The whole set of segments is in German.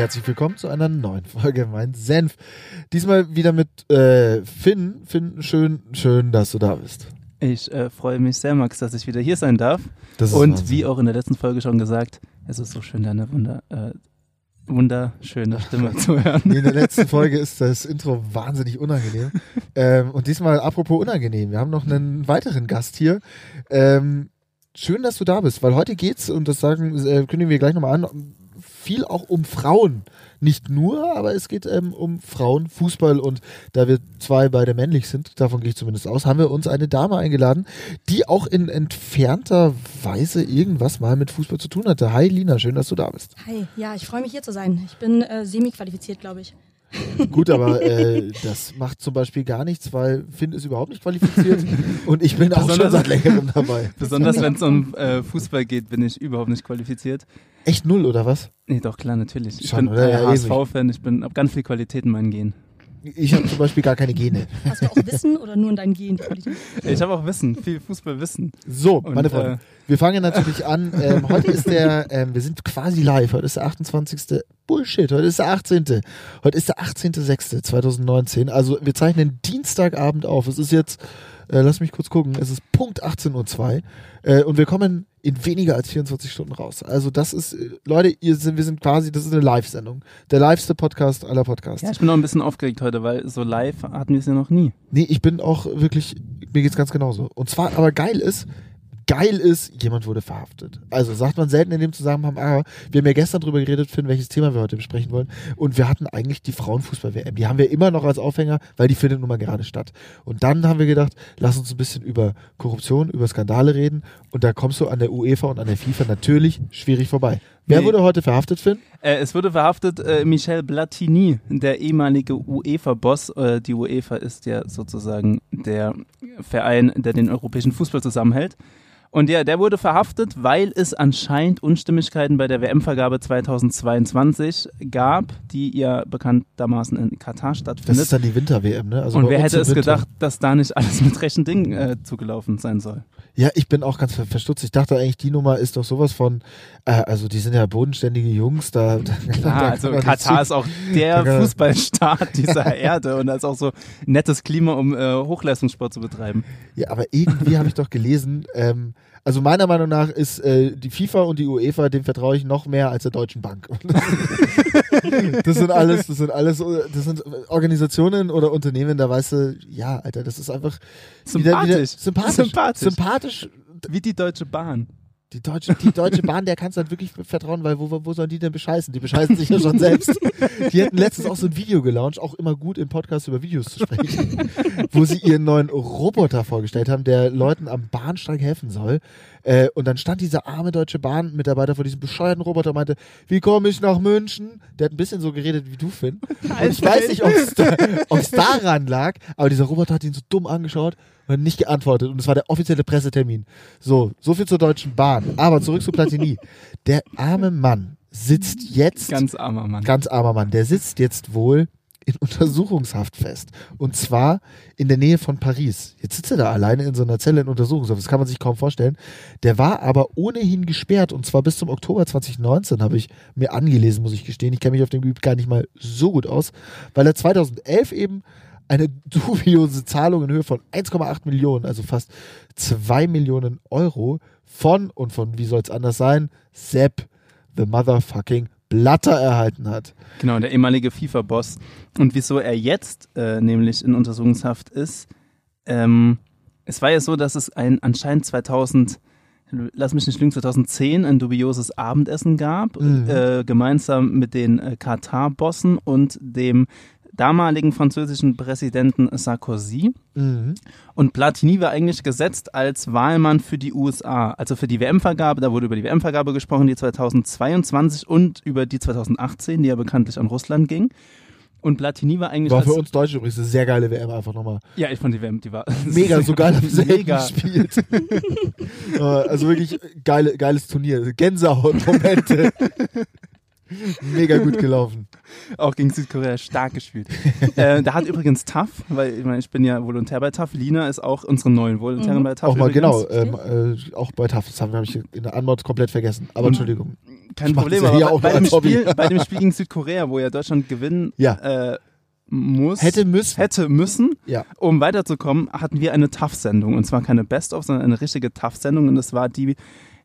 herzlich willkommen zu einer neuen Folge Mein Senf. Diesmal wieder mit äh, Finn. Finn, schön, schön, dass du da bist. Ich äh, freue mich sehr, Max, dass ich wieder hier sein darf. Das ist Und Wahnsinn. wie auch in der letzten Folge schon gesagt, es ist so schön, deine wunder, äh, wunderschöne Stimme zu hören. Nee, in der letzten Folge ist das Intro wahnsinnig unangenehm. ähm, und diesmal apropos unangenehm. Wir haben noch einen weiteren Gast hier. Ähm, schön, dass du da bist, weil heute geht's, und das sagen, äh, kündigen wir gleich nochmal an, viel auch um Frauen. Nicht nur, aber es geht ähm, um Frauenfußball und da wir zwei beide männlich sind, davon gehe ich zumindest aus, haben wir uns eine Dame eingeladen, die auch in entfernter Weise irgendwas mal mit Fußball zu tun hatte. Hi Lina, schön, dass du da bist. Hi, ja, ich freue mich hier zu sein. Ich bin äh, semi-qualifiziert, glaube ich. Gut, aber äh, das macht zum Beispiel gar nichts, weil Finn ist überhaupt nicht qualifiziert und ich bin auch schon Besonders- seit längerem dabei. Besonders wenn es um äh, Fußball geht, bin ich überhaupt nicht qualifiziert. Echt null, oder was? Nee, doch, klar, natürlich. Ich Schon, bin oder? äh, Ja, HSV-Fan, ich bin, hab ganz viel Qualität in meinen Genen. Ich habe zum Beispiel gar keine Gene. Hast du auch Wissen oder nur in deinen Gen Qualität? Ich habe auch Wissen, viel Fußballwissen. So, Und, meine Freunde, äh, wir fangen natürlich an. Ähm, heute ist der, ähm, wir sind quasi live. Heute ist der 28. Bullshit, heute ist der 18. Heute ist der 18.06.2019. Also wir zeichnen Dienstagabend auf. Es ist jetzt, äh, lass mich kurz gucken, es ist Punkt 18.02 Uhr. Äh, und wir kommen in weniger als 24 Stunden raus. Also das ist, äh, Leute, ihr sind, wir sind quasi, das ist eine Live-Sendung. Der liveste Podcast aller Podcasts. Ja, ich bin auch ein bisschen aufgeregt heute, weil so live hatten wir es ja noch nie. Nee, ich bin auch wirklich, mir geht's ganz genauso. Und zwar, aber geil ist, geil ist, jemand wurde verhaftet. Also sagt man selten in dem Zusammenhang, aber wir haben ja gestern drüber geredet, Finn, welches Thema wir heute besprechen wollen. Und wir hatten eigentlich die Frauenfußball-WM. Die haben wir immer noch als Aufhänger, weil die findet nun mal gerade statt. Und dann haben wir gedacht, lass uns ein bisschen über Korruption, über Skandale reden. Und da kommst du an der UEFA und an der FIFA natürlich schwierig vorbei. Wer wurde heute verhaftet, Finn? Äh, es wurde verhaftet äh, Michel Platini, der ehemalige UEFA-Boss. Äh, die UEFA ist ja sozusagen der Verein, der den europäischen Fußball zusammenhält. Und ja, der wurde verhaftet, weil es anscheinend Unstimmigkeiten bei der WM-Vergabe 2022 gab, die ja bekanntermaßen in Katar Das stattfindet. ist dann die Winter-WM, ne? Also Und wer hätte es Winter. gedacht, dass da nicht alles mit rechten Dingen äh, zugelaufen sein soll? Ja, ich bin auch ganz ver verstutzt. Ich dachte eigentlich, die Nummer ist doch sowas von, äh, also die sind ja bodenständige Jungs, da, da, da Klar, kann also Katar ist auch der Da Fußballstaat dieser Erde und da ist auch so nettes Klima, um äh, Hochleistungssport zu betreiben. Ja, aber irgendwie habe ich doch gelesen, ähm, also meiner Meinung nach ist äh, die FIFA und die UEFA, dem vertraue ich noch mehr als der Deutschen Bank. das sind alles, das sind alles, das sind Organisationen oder Unternehmen, da weißt du, ja, Alter, das ist einfach wieder, wieder Sympathisch. sympathisch, Sympathisch. sympathisch. Wie die Deutsche Bahn. Die deutsche, die deutsche Bahn, der kannst du halt wirklich vertrauen, weil wo, wo sollen die denn bescheißen? Die bescheißen sich ja schon selbst. Die hätten letztens auch so ein Video gelauncht, auch immer gut im Podcast über Videos zu sprechen, wo sie ihren neuen Roboter vorgestellt haben, der Leuten am Bahnsteig helfen soll. Äh, und dann stand dieser arme deutsche Bahn-Mitarbeiter vor diesem bescheuerten Roboter und meinte, wie komme ich nach München? Der hat ein bisschen so geredet wie du, Finn. Und ich weiß nicht, ob es da, daran lag, aber dieser Roboter hat ihn so dumm angeschaut und nicht geantwortet. Und es war der offizielle Pressetermin. So, so viel zur Deutschen Bahn. Aber zurück zu Platini. Der arme Mann sitzt jetzt, ganz, Ganz armer Mann. armer Mann, der sitzt jetzt wohl in Untersuchungshaft fest. Und zwar in der Nähe von Paris. Jetzt sitzt er da alleine in so einer Zelle in Untersuchungshaft. Das kann man sich kaum vorstellen. Der war aber ohnehin gesperrt und zwar bis zum Oktober 2019 habe ich mir angelesen, muss ich gestehen. Ich kenne mich auf dem Gebiet gar nicht mal so gut aus, weil er 2011 eben eine dubiose Zahlung in Höhe von 1,8 Millionen, also fast 2 Millionen Euro von, und von wie soll es anders sein, Sepp the motherfucking Blatter erhalten hat. Genau, der ehemalige FIFA-Boss. Und wieso er jetzt äh, nämlich in Untersuchungshaft ist, ähm, es war ja so, dass es ein anscheinend 2000, lass mich nicht lügen, 2010 ein dubioses Abendessen gab, Mhm. äh, gemeinsam mit den äh, Katar-Bossen und dem damaligen französischen Präsidenten Sarkozy. Mhm. Und Platini war eigentlich gesetzt als Wahlmann für die USA, also für die WM-Vergabe. Da wurde über die WM-Vergabe gesprochen, die 2022 und über die 2018, die ja bekanntlich an Russland ging. Und Platini war eigentlich War für uns Deutsche übrigens eine sehr geile WM, einfach nochmal. Ja, ich fand die WM, die war Mega, so geil haben sie Mega. gespielt. Äh, also wirklich geile, geiles Turnier. Gänsehaut-Momente. Mega gut gelaufen. auch gegen Südkorea stark gespielt. äh, da hat übrigens TAF, weil ich, meine, ich bin ja Volontär bei TAF, Lina ist auch unsere neuen Volontärin Mhm. bei TAF. Auch mal, übrigens. genau, ähm, äh, auch bei TAF. Das haben wir hab ich in der Anmod komplett vergessen. Aber Und- Entschuldigung. kein Problem, aber auch bei, nur dem. Spiel, bei dem Spiel gegen Südkorea, wo ja Deutschland gewinnen Ja. äh, muss, Hätte müssen. hätte müssen, Ja. um weiterzukommen, hatten wir eine TAF-Sendung. Und zwar keine Best-of, sondern eine richtige TAF-Sendung. Und das war die,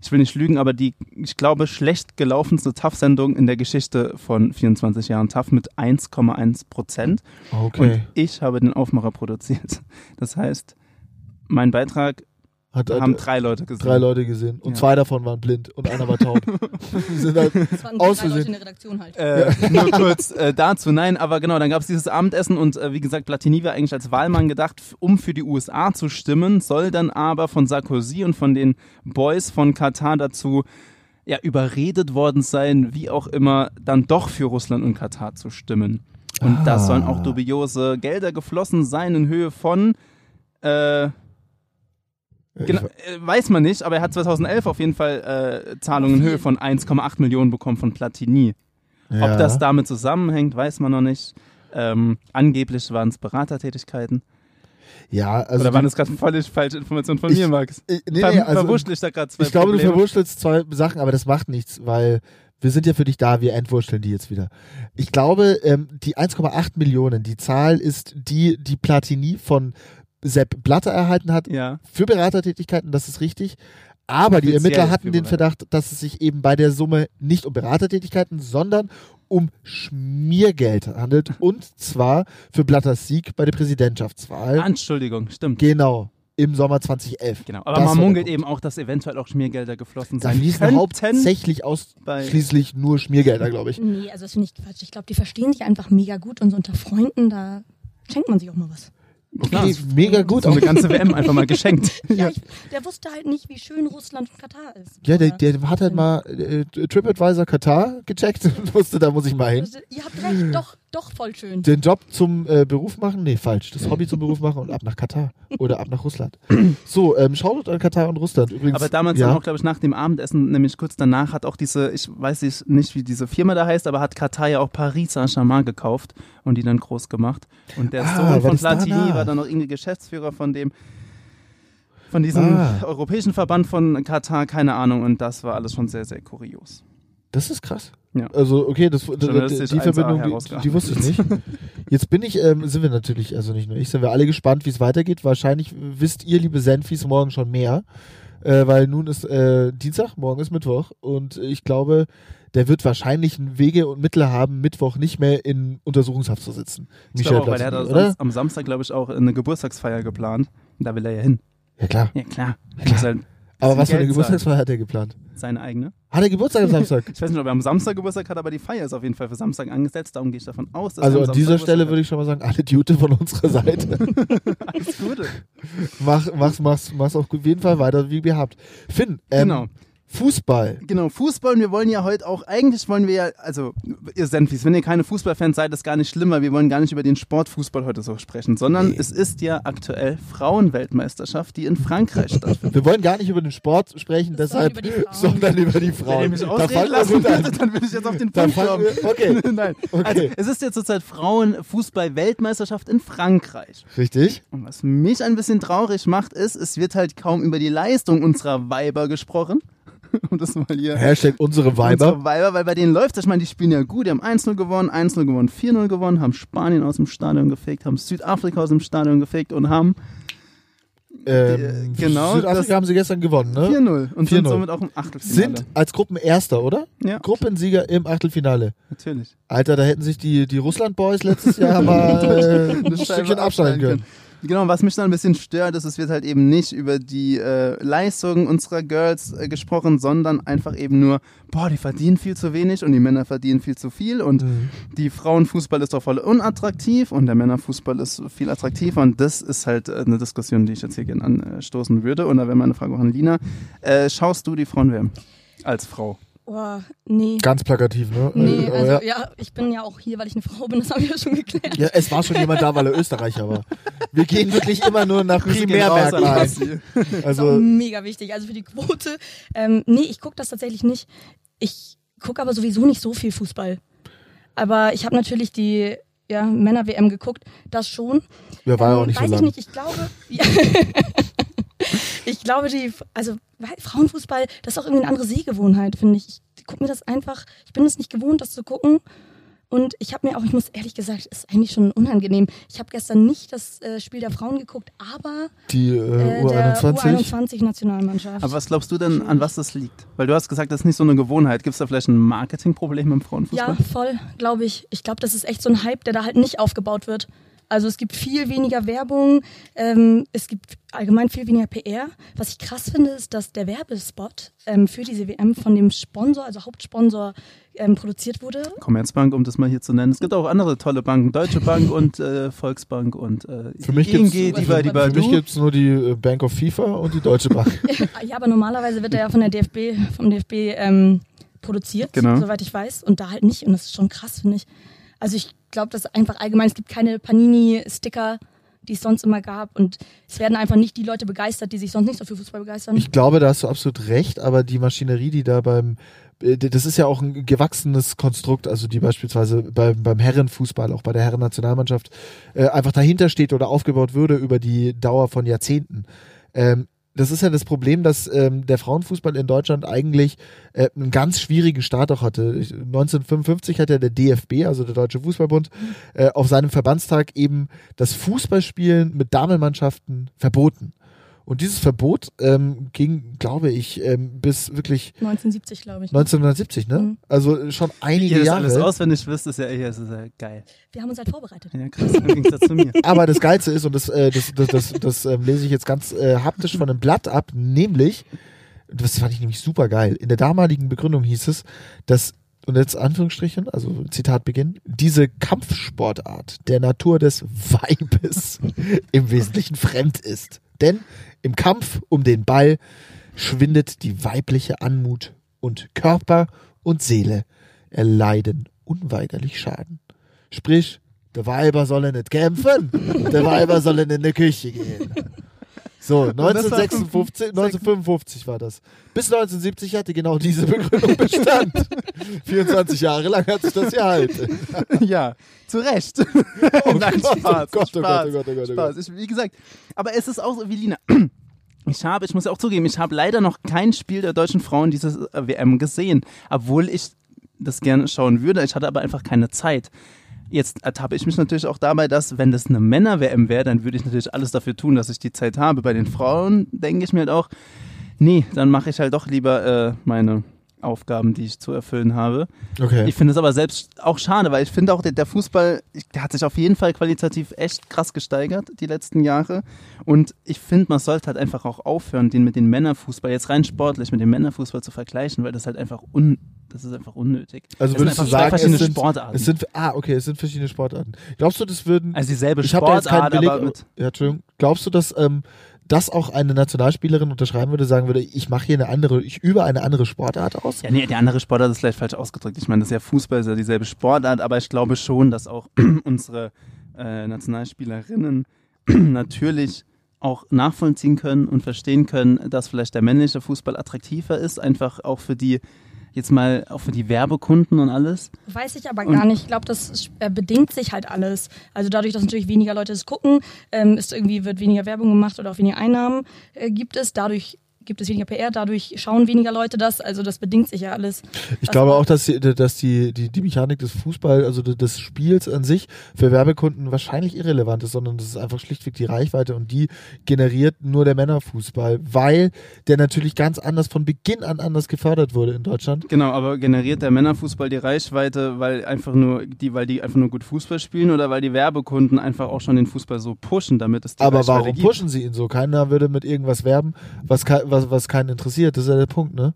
ich will nicht lügen, aber die, ich glaube, schlecht gelaufenste TAF-Sendung in der Geschichte von 24 Jahren TAF mit 1,1 Prozent. Okay. Und ich habe den Aufmacher produziert. Das heißt, mein Beitrag Hat, hat haben drei Leute gesehen. drei Leute gesehen. Und Ja. zwei davon waren blind und einer war taub. Halt, Das waren Aus drei Leute in der Redaktion halt. Äh, nur kurz äh, dazu, nein, aber genau, dann gab es dieses Abendessen und äh, wie gesagt, Platini war eigentlich als Wahlmann gedacht, um für die USA zu stimmen, soll dann aber von Sarkozy und von den Boys von Katar dazu ja, überredet worden sein, wie auch immer, dann doch für Russland und Katar zu stimmen. Und Ah. das sollen auch dubiose Gelder geflossen sein in Höhe von äh, Genau, weiß man nicht, aber er hat 2011 auf jeden Fall äh, Zahlungen in Höhe von 1,8 Millionen bekommen von Platini. ja. Ob das damit zusammenhängt, weiß man noch nicht. Ähm, angeblich waren es Beratertätigkeiten. Ja, also Oder waren das gerade völlig falsche Informationen von Ich- mir, Max? äh, nee, Ver nee, also, ich da gerade zwei ich glaube, du Probleme? verwurschtelst zwei Sachen, aber das macht nichts, weil wir sind ja für dich da, wir entwurschteln die jetzt wieder. Ich glaube, ähm, die 1,8 Millionen, die Zahl ist die, die Platini von Sepp Blatter erhalten hat Ja, für Beratertätigkeiten, das ist richtig. Aber die Ermittler hatten den. Verdacht, dass es sich eben bei der Summe nicht um Beratertätigkeiten, sondern um Schmiergeld handelt. Und zwar für Blatters Sieg bei der Präsidentschaftswahl. Ah, Entschuldigung, stimmt. Genau, im Sommer 2011. Genau. Aber Das man munkelt eben auch, dass eventuell auch Schmiergelder geflossen Da sein fließen könnten. hauptsächlich ausschließlich nur Schmiergelder, glaube ich. Nee, also das finde ich Quatsch. Ich glaube, die verstehen sich einfach mega gut und so unter Freunden, da schenkt man sich auch mal was. Klar. Okay, mega gut. So eine ganze WM einfach mal geschenkt. Ja, ich, der wusste halt nicht, wie schön Russland und Katar ist. Ja, der, der hat halt mal äh, TripAdvisor Katar gecheckt und wusste, da muss ich mal hin. Ihr habt recht, doch, doch voll schön. Den Job zum äh, Beruf machen? Nee, falsch. Das Hobby zum Beruf machen und ab nach Katar. Oder ab nach Russland. So, ähm, Shoutout an Katar und Russland. Übrigens, Aber damals ja. auch, glaube ich, nach dem Abendessen, nämlich kurz danach, hat auch diese, ich weiß nicht, wie diese Firma da heißt, aber hat Katar ja auch Paris Saint-Germain gekauft und die dann groß gemacht. Und der Ah, Sohn von Platini danach? war dann auch irgendwie Geschäftsführer von dem, von diesem Ah. europäischen Verband von Katar, keine Ahnung. Und das war alles schon sehr, sehr kurios. Das ist krass. Ja. Also, okay, das, die, die 1A Verbindung, die, die wusste ich nicht. Jetzt bin ich, ähm, sind wir natürlich, also nicht nur ich, sind wir alle gespannt, wie es weitergeht. Wahrscheinlich wisst ihr, liebe Senfis, morgen schon mehr. Äh, weil nun ist äh, Dienstag, morgen ist Mittwoch. Und ich glaube, der wird wahrscheinlich Wege und Mittel haben, Mittwoch nicht mehr in Untersuchungshaft zu sitzen. Ich glaube auch, weil er hat oder? am- am Samstag, glaube ich, auch eine Geburtstagsfeier geplant. Da will er ja hin. Ja, klar. Ja, klar. Ja, muss halt Aber was für eine Geburtstagsfeier hat er geplant? seine eigene. Hat er Geburtstag am Samstag? Ich weiß nicht, ob er am Samstag Geburtstag hat, aber die Feier ist auf jeden Fall für Samstag angesetzt. Darum gehe ich davon aus, dass Also er an dieser Samstag Stelle würde ich schon mal sagen, alle Dude von unserer Seite. Alles Gute. mach, mach's, mach's, mach's auf jeden Fall weiter, wie ihr habt. Finn, ähm, Genau. Fußball. Genau, Fußball, und wir wollen ja heute auch, eigentlich wollen wir ja, also ihr Senfis, wenn ihr keine Fußballfans seid, ist gar nicht schlimm, weil wir wollen gar nicht über den Sportfußball heute so sprechen, sondern Nee. es ist ja aktuell Frauenweltmeisterschaft, die in Frankreich stattfindet. Wir wollen gar nicht über den Sport sprechen, Sondern deshalb, über die Frauen. sondern über die Frauen. Wenn ihr mich Da ausreden lassen würdet, dann würde ich jetzt auf den Punkt kommen. wir, okay, Nein, Okay. also es ist jetzt zurzeit Frauenfußball-Weltmeisterschaft in Frankreich. richtig. Und was mich ein bisschen traurig macht, ist, es wird halt kaum über die Leistung unserer Weiber gesprochen. Um das mal hier. Hashtag unsere Weiber. Unsere Weiber, weil bei denen läuft das. Ich meine, die spielen ja gut. Die haben 1-0 gewonnen, 1-0 gewonnen, 4-0 gewonnen, haben Spanien aus dem Stadion gefegt, haben Südafrika aus dem Stadion gefegt und haben Ähm, genau, Südafrika das- haben sie gestern gewonnen, ne? 4-0 und sind 4-0. somit auch im Achtelfinale. Sind als Gruppenerster, oder? ja, Gruppensieger im Achtelfinale. natürlich. Alter, da hätten sich die, die Russland-Boys letztes Jahr mal äh, ein Stückchen abschneiden können. Genau, was mich dann ein bisschen stört, ist, es wird halt eben nicht über die äh, Leistungen unserer Girls äh, gesprochen, sondern einfach eben nur, boah, die verdienen viel zu wenig und die Männer verdienen viel zu viel und Mhm. die Frauenfußball ist doch voll unattraktiv und der Männerfußball ist viel attraktiver und das ist halt äh, eine Diskussion, die ich jetzt hier gerne anstoßen würde. Und da wäre meine Frage auch an Lina. Äh, schaust du die Frauenwärme als Frau? Oh, nee. Ganz plakativ, ne? Nee, Äh, also ja. ja, ich bin ja auch hier, weil ich eine Frau bin, das haben wir ja schon geklärt. ja, es war schon jemand da, weil er Österreicher war. Wir gehen wirklich immer nur nach Primärmerkmalen. Also, mega wichtig. Also für die Quote. Ähm, nee, ich gucke das tatsächlich nicht. Ich gucke aber sowieso nicht so viel Fußball. Aber ich habe natürlich die ja, Männer-WM geguckt, das schon. ja, war ja Ähm, auch nicht weiß so ich lang. nicht, ich glaube. Ich glaube, die, also weil Frauenfußball, das ist auch irgendwie eine andere Sehgewohnheit, finde ich. Ich gucke mir das einfach, ich bin es nicht gewohnt, das zu gucken. Und ich habe mir auch, ich muss ehrlich gesagt, ist eigentlich schon unangenehm. Ich habe gestern nicht das äh, Spiel der Frauen geguckt, aber Die äh, äh, der U21. U21-Nationalmannschaft. Aber was glaubst du denn, an was das liegt? Weil du hast gesagt, das ist nicht so eine Gewohnheit. Gibt es da vielleicht ein Marketingproblem im Frauenfußball? Ja, voll, glaube ich. Ich glaube, das ist echt so ein Hype, der da halt nicht aufgebaut wird. Also es gibt viel weniger Werbung, ähm, es gibt allgemein viel weniger PR. Was ich krass finde, ist, dass der Werbespot ähm, für diese WM von dem Sponsor, also Hauptsponsor, ähm, produziert wurde. Commerzbank, um das mal hier zu nennen. Es gibt auch andere tolle Banken, Deutsche Bank und äh, Volksbank und äh, Für mich ING, gibt's- Diva, Diva, Für mich gibt es nur die äh, Bank of FIFA und die Deutsche Bank. ja, aber normalerweise wird er ja von der DFB, vom DFB ähm, produziert, Genau. soweit ich weiß, und da halt nicht. Und das ist schon krass, finde ich. Also ich glaube, dass einfach allgemein, es gibt keine Panini-Sticker, die es sonst immer gab. Und es werden einfach nicht die Leute begeistert, die sich sonst nicht so für Fußball begeistern. Ich glaube, da hast du absolut recht, aber die Maschinerie, die da beim, äh, das ist ja auch ein gewachsenes Konstrukt, also die beispielsweise beim, beim Herrenfußball, auch bei der Herrennationalmannschaft, äh, einfach dahinter steht oder aufgebaut würde über die Dauer von Jahrzehnten. Ähm, das ist ja das Problem, dass ähm, der Frauenfußball in Deutschland eigentlich äh, einen ganz schwierigen Start auch hatte. Ich- 1955 hat ja der DFB, also der Deutsche Fußballbund, äh, auf seinem Verbandstag eben das Fußballspielen mit Damenmannschaften verboten. Und dieses Verbot ähm, ging, glaube ich, ähm, bis wirklich 1970, glaube ich. 1970, ne? Mhm. Also schon Wie einige ihr das Jahre. alles auswendig wisst, ist ja, ist ja geil. Wir haben uns halt vorbereitet. Ja, krass, im Gegensatz zu mir. Aber das Geilste ist, und das, äh, das, das, das, das ähm, lese ich jetzt ganz äh, haptisch von einem Blatt ab, nämlich, das fand ich nämlich super geil, in der damaligen Begründung hieß es, dass, und jetzt Anführungsstrichen, also Zitat Beginn, diese Kampfsportart der Natur des Weibes im Wesentlichen fremd ist. Denn im Kampf um den Ball schwindet die weibliche Anmut und Körper und Seele erleiden unweigerlich Schaden. Sprich, der Weiber sollen nicht kämpfen, der Weiber sollen in die Küche gehen. So, das war 1956, 1955 war das. Bis 1970 hatte genau diese Begründung Bestand. 24 Jahre lang hat sich das gehalten. ja, zu Recht. Oh Nein, Gott, Spaß, oh Gott, oh Spaß, Gott, oh Gott, oh Gott, oh Spaß. Ich, wie gesagt, aber es ist auch so wie Lina. Ich habe, ich muss ja auch zugeben, ich habe leider noch kein Spiel der deutschen Frauen dieses äh, WM gesehen, obwohl ich das gerne schauen würde. Ich hatte aber einfach keine Zeit. Jetzt ertappe ich mich natürlich auch dabei, dass, wenn das eine Männer-WM wäre, dann würde ich natürlich alles dafür tun, dass ich die Zeit habe. Bei den Frauen denke ich mir halt auch, nee, dann mache ich halt doch lieber äh, meine Aufgaben, die ich zu erfüllen habe. Okay. Ich finde es aber selbst auch schade, weil ich finde auch, der, der Fußball, der hat sich auf jeden Fall qualitativ echt krass gesteigert die letzten Jahre. Und ich finde, man sollte halt einfach auch aufhören, den mit dem Männerfußball, jetzt rein sportlich, mit dem Männerfußball zu vergleichen, weil das halt einfach un, das ist einfach unnötig. Also würdest du sagen, verschiedene es sind, Sportarten. es sind, ah, okay, es sind verschiedene Sportarten. Glaubst du, das würden, also dieselbe ich habe da jetzt keinen Beleg, aber mit, ja, Entschuldigung, glaubst du, dass ähm, das auch eine Nationalspielerin unterschreiben würde, sagen würde, ich mache hier eine andere, ich übe eine andere Sportart aus? Ja, nee, der andere Sportart ist vielleicht falsch ausgedrückt. Ich meine, das ist ja Fußball, ist ja dieselbe Sportart, aber ich glaube schon, dass auch unsere äh, Nationalspielerinnen natürlich auch nachvollziehen können und verstehen können, dass vielleicht der männliche Fußball attraktiver ist, einfach auch für die, jetzt mal, auch für die Werbekunden und alles. Weiß ich aber Und- gar nicht. Ich glaube, das bedingt sich halt alles. Also dadurch, dass natürlich weniger Leute es gucken, ähm, ist irgendwie wird weniger Werbung gemacht oder auch weniger Einnahmen äh, gibt es. Dadurch gibt es weniger PR, dadurch schauen weniger Leute das. Also das bedingt sich ja alles. Ich Was glaube auch, dass, die, dass die, die, die Mechanik des Fußball, also de- des Spiels an sich, für Werbekunden wahrscheinlich irrelevant ist, sondern das ist einfach schlichtweg die Reichweite und die generiert nur der Männerfußball, weil der natürlich ganz anders von Beginn an anders gefördert wurde in Deutschland. Genau, aber generiert der Männerfußball die Reichweite, weil einfach nur die, weil die einfach nur gut Fußball spielen oder weil die Werbekunden einfach auch schon den Fußball so pushen, damit es die Aber Reichweite warum gibt? pushen sie ihn so? Keiner würde mit irgendwas werben, was, kei- was, was keinen interessiert. Das ist ja der Punkt, ne?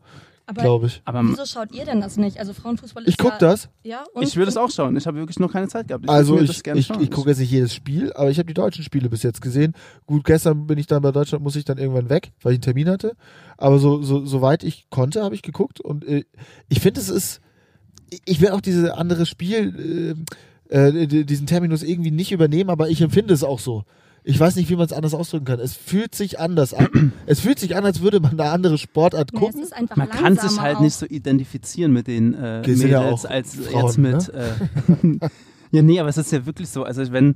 Aber Glaube ich. Aber wieso schaut ihr denn das nicht? Also Frauenfußball ist Ich guck ja, das. Ja, und? ich würde es auch schauen. Ich habe wirklich noch keine Zeit gehabt. Ich Also ich, das ich, ich gucke jetzt nicht jedes Spiel, aber ich habe die deutschen Spiele bis jetzt gesehen. Gut, gestern bin ich dann bei Deutschland, muss ich dann irgendwann weg, weil ich einen Termin hatte. Aber so, so soweit ich konnte, habe ich geguckt und äh, ich finde, es ist, ich will auch diese andere Spiel, äh, äh, diesen Terminus irgendwie nicht übernehmen, aber ich empfinde es auch so. Ich weiß nicht, wie man es anders ausdrücken kann. Es fühlt sich anders an. es fühlt sich an, als würde man eine andere Sportart es gucken. ist einfach Man kann sich halt auch. nicht so identifizieren mit den äh, ja Mädels auch als Frauen, jetzt mit. Äh, ja, nee, aber es ist ja wirklich so. Also wenn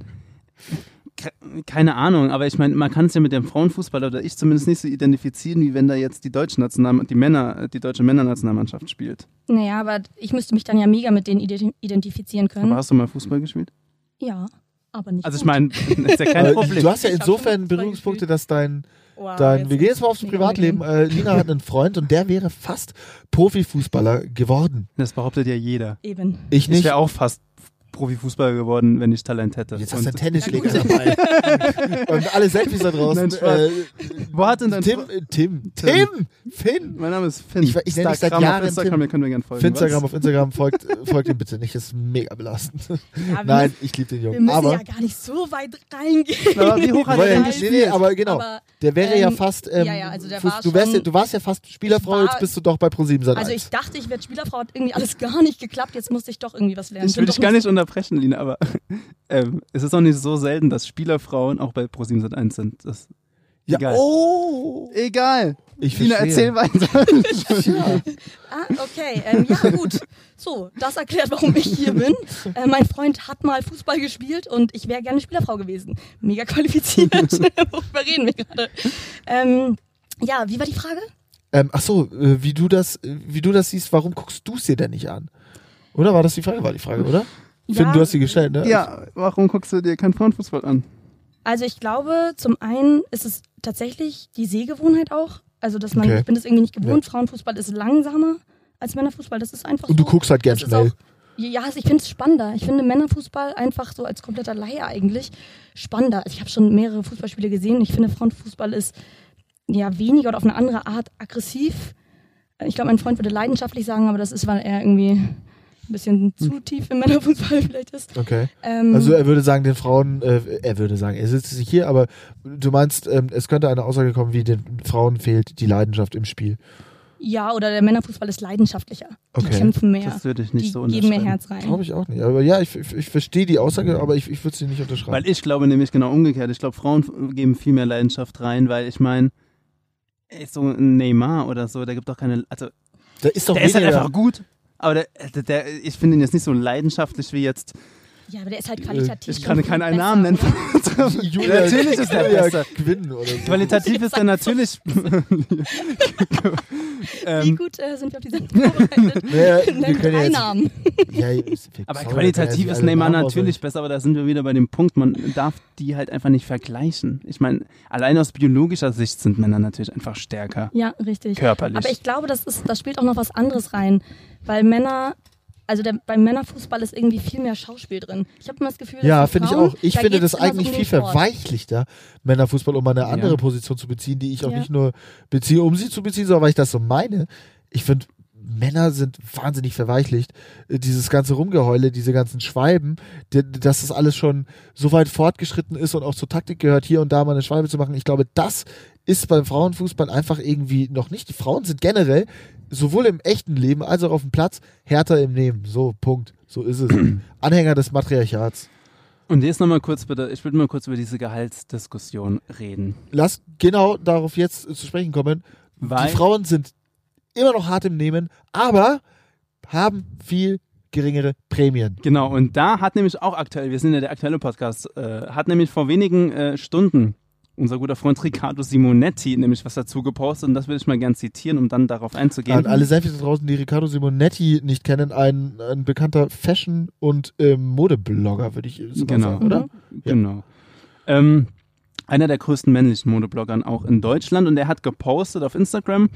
keine Ahnung, aber ich meine, man kann es ja mit dem Frauenfußball oder ich zumindest nicht so identifizieren, wie wenn da jetzt die deutsche National die Männer, die deutsche Männernationalmannschaft spielt. Naja, aber ich müsste mich dann ja mega mit denen ident identifizieren können. Aber hast du mal Fußball gespielt? Ja, aber nicht. Also ich meine, ist ja kein Problem. Du hast ja Ich insofern Berührungspunkte, dass dein, Wow, dein wir gehen jetzt mal aufs Privatleben. Äh, Lina hat einen Freund und der wäre fast Profifußballer geworden. Das behauptet ja jeder. Eben. Ich Ich nicht. wäre auch fast Profifußballer geworden, wenn ich Talent hätte. Jetzt hast du Tennisschläger dabei. und alle Selfies da draußen. Nein, äh, Wo hat denn dein Tim, äh, Tim, Tim, Finn. Mein Name ist Finn. Ich- ich nenne dich seit Instagram Jahren auf Instagram, Tim. ihr könnt mir gerne folgen. Finstagram was? auf Instagram folgt, folgt ihm bitte nicht, das ist mega belastend. Ja, wir Nein, ich liebe den wir Jungen. müssen Aber, ja gar nicht so weit reingehen. Aber wie hoch hat er denn nee, gespielt? nee, aber genau, Aber, der wäre ja ähm, fast, ähm, ja, ja, also der war du, wärst ja, schon- du warst ja fast Spielerfrau, war- jetzt bist du doch bei ProSieben seit Also ich dachte, ich werde Spielerfrau, hat irgendwie alles gar nicht geklappt. Jetzt musste ich doch irgendwie was lernen. Ich will dich gar nicht unterbrechen, Lina, aber ähm, es ist auch nicht so selten, dass Spielerfrauen auch bei Pro7 Sat1 sind. Das, ja, egal. Oh, egal. ich Lina, verstehe. erzähl weiter. Ja. Ah, okay. Ähm, ja, gut. So, das erklärt, warum ich hier bin. Äh, mein Freund hat mal Fußball gespielt und ich wäre gerne Spielerfrau gewesen. Mega qualifiziert. Worüber reden wir gerade? Ähm, ja, wie war die Frage? Ähm, ach so, äh, wie du das, äh, wie du das siehst, warum guckst du es dir denn nicht an? Oder war das die Frage? War die Frage, oder? Finn, Ja. du hast sie gestellt, ne? ja, warum guckst du dir keinen Frauenfußball an? Also ich glaube, zum einen ist es tatsächlich die Sehgewohnheit auch. Also, dass man, Okay. ich bin das irgendwie nicht gewohnt. Frauenfußball ist langsamer als Männerfußball. Das ist einfach Und du so. guckst halt gern Das schnell. Auch, ja, also ich finde es spannender. Ich finde Männerfußball einfach so als kompletter Laie eigentlich spannender. Also ich habe schon mehrere Fußballspiele gesehen. Ich finde Frauenfußball ist ja weniger oder auf eine andere Art aggressiv. Ich glaube, mein Freund würde leidenschaftlich sagen, aber das ist, weil er irgendwie ein bisschen zu tief im Männerfußball vielleicht ist. Okay. Ähm, Also er würde sagen, den Frauen, äh, er würde sagen, er sitzt nicht hier, aber du meinst, ähm, es könnte eine Aussage kommen, wie den Frauen fehlt die Leidenschaft im Spiel. ja, oder der Männerfußball ist leidenschaftlicher. Die Okay. kämpfen mehr. Das würde ich nicht die so geben mehr unterschreiben. Herz rein. Glaube ich auch nicht. Aber ja, ich, ich, ich verstehe die Aussage, aber ich, ich würde sie nicht unterschreiben. Weil ich glaube nämlich genau umgekehrt. Ich glaube, Frauen geben viel mehr Leidenschaft rein, weil ich meine, so ein Neymar oder so, der gibt doch keine. Also, da ist doch der ist halt einfach gut. Aber der, der, der, ich finde ihn jetzt nicht so leidenschaftlich wie jetzt. Ja, aber der ist halt qualitativ. Ich kann keinen viel Namen nennen. Julia, Natürlich ist der besser. Quinn oder so. Qualitativ ist er natürlich. Wie ähm, gut äh, sind wir auf die Sendung vorbereitet? Naja, wir können ja jetzt, Namen. ja, aber qualitativ ist ja Neymar natürlich besser, aber da sind wir wieder bei dem Punkt, man darf die halt einfach nicht vergleichen. Ich meine, allein aus biologischer Sicht sind Männer natürlich einfach stärker. Ja, richtig. Körperlich. Aber ich glaube, das, ist, das spielt auch noch was anderes rein. Weil Männer, also der, beim Männerfußball ist irgendwie viel mehr Schauspiel drin. Ich habe immer das Gefühl, dass Ja, finde ich auch. Ich da finde das so eigentlich um viel verweichlichter, Männerfußball, um eine andere Ja. Position zu beziehen, die ich auch Ja. nicht nur beziehe, um sie zu beziehen, sondern weil ich das so meine. Ich finde, Männer sind wahnsinnig verweichlicht. Äh, Dieses ganze Rumgeheule, diese ganzen Schwalben, dass das alles schon so weit fortgeschritten ist und auch zur Taktik gehört, hier und da mal eine Schwalbe zu machen. Ich glaube, das ist beim Frauenfußball einfach irgendwie noch nicht. Die Frauen sind generell sowohl im echten Leben als auch auf dem Platz härter im Nehmen. So, Punkt. So ist es. Anhänger des Matriarchats. Und jetzt nochmal kurz bitte, ich würde mal kurz über diese Gehaltsdiskussion reden. Lass genau darauf jetzt zu sprechen kommen. Weil die Frauen sind immer noch hart im Nehmen, aber haben viel geringere Prämien. Genau, und da hat nämlich auch aktuell, wir sind ja der aktuelle Podcast, äh, hat nämlich vor wenigen äh, Stunden unser guter Freund Riccardo Simonetti nämlich was dazu gepostet und das will ich mal gern zitieren, um dann darauf einzugehen. An alle Selfies draußen, die Riccardo Simonetti nicht kennen, ein, ein bekannter Fashion- und ähm, Modeblogger, würde ich Genau. sagen, oder? Genau. Ähm, einer der größten männlichen Modebloggern auch in Deutschland und er hat gepostet auf Instagram.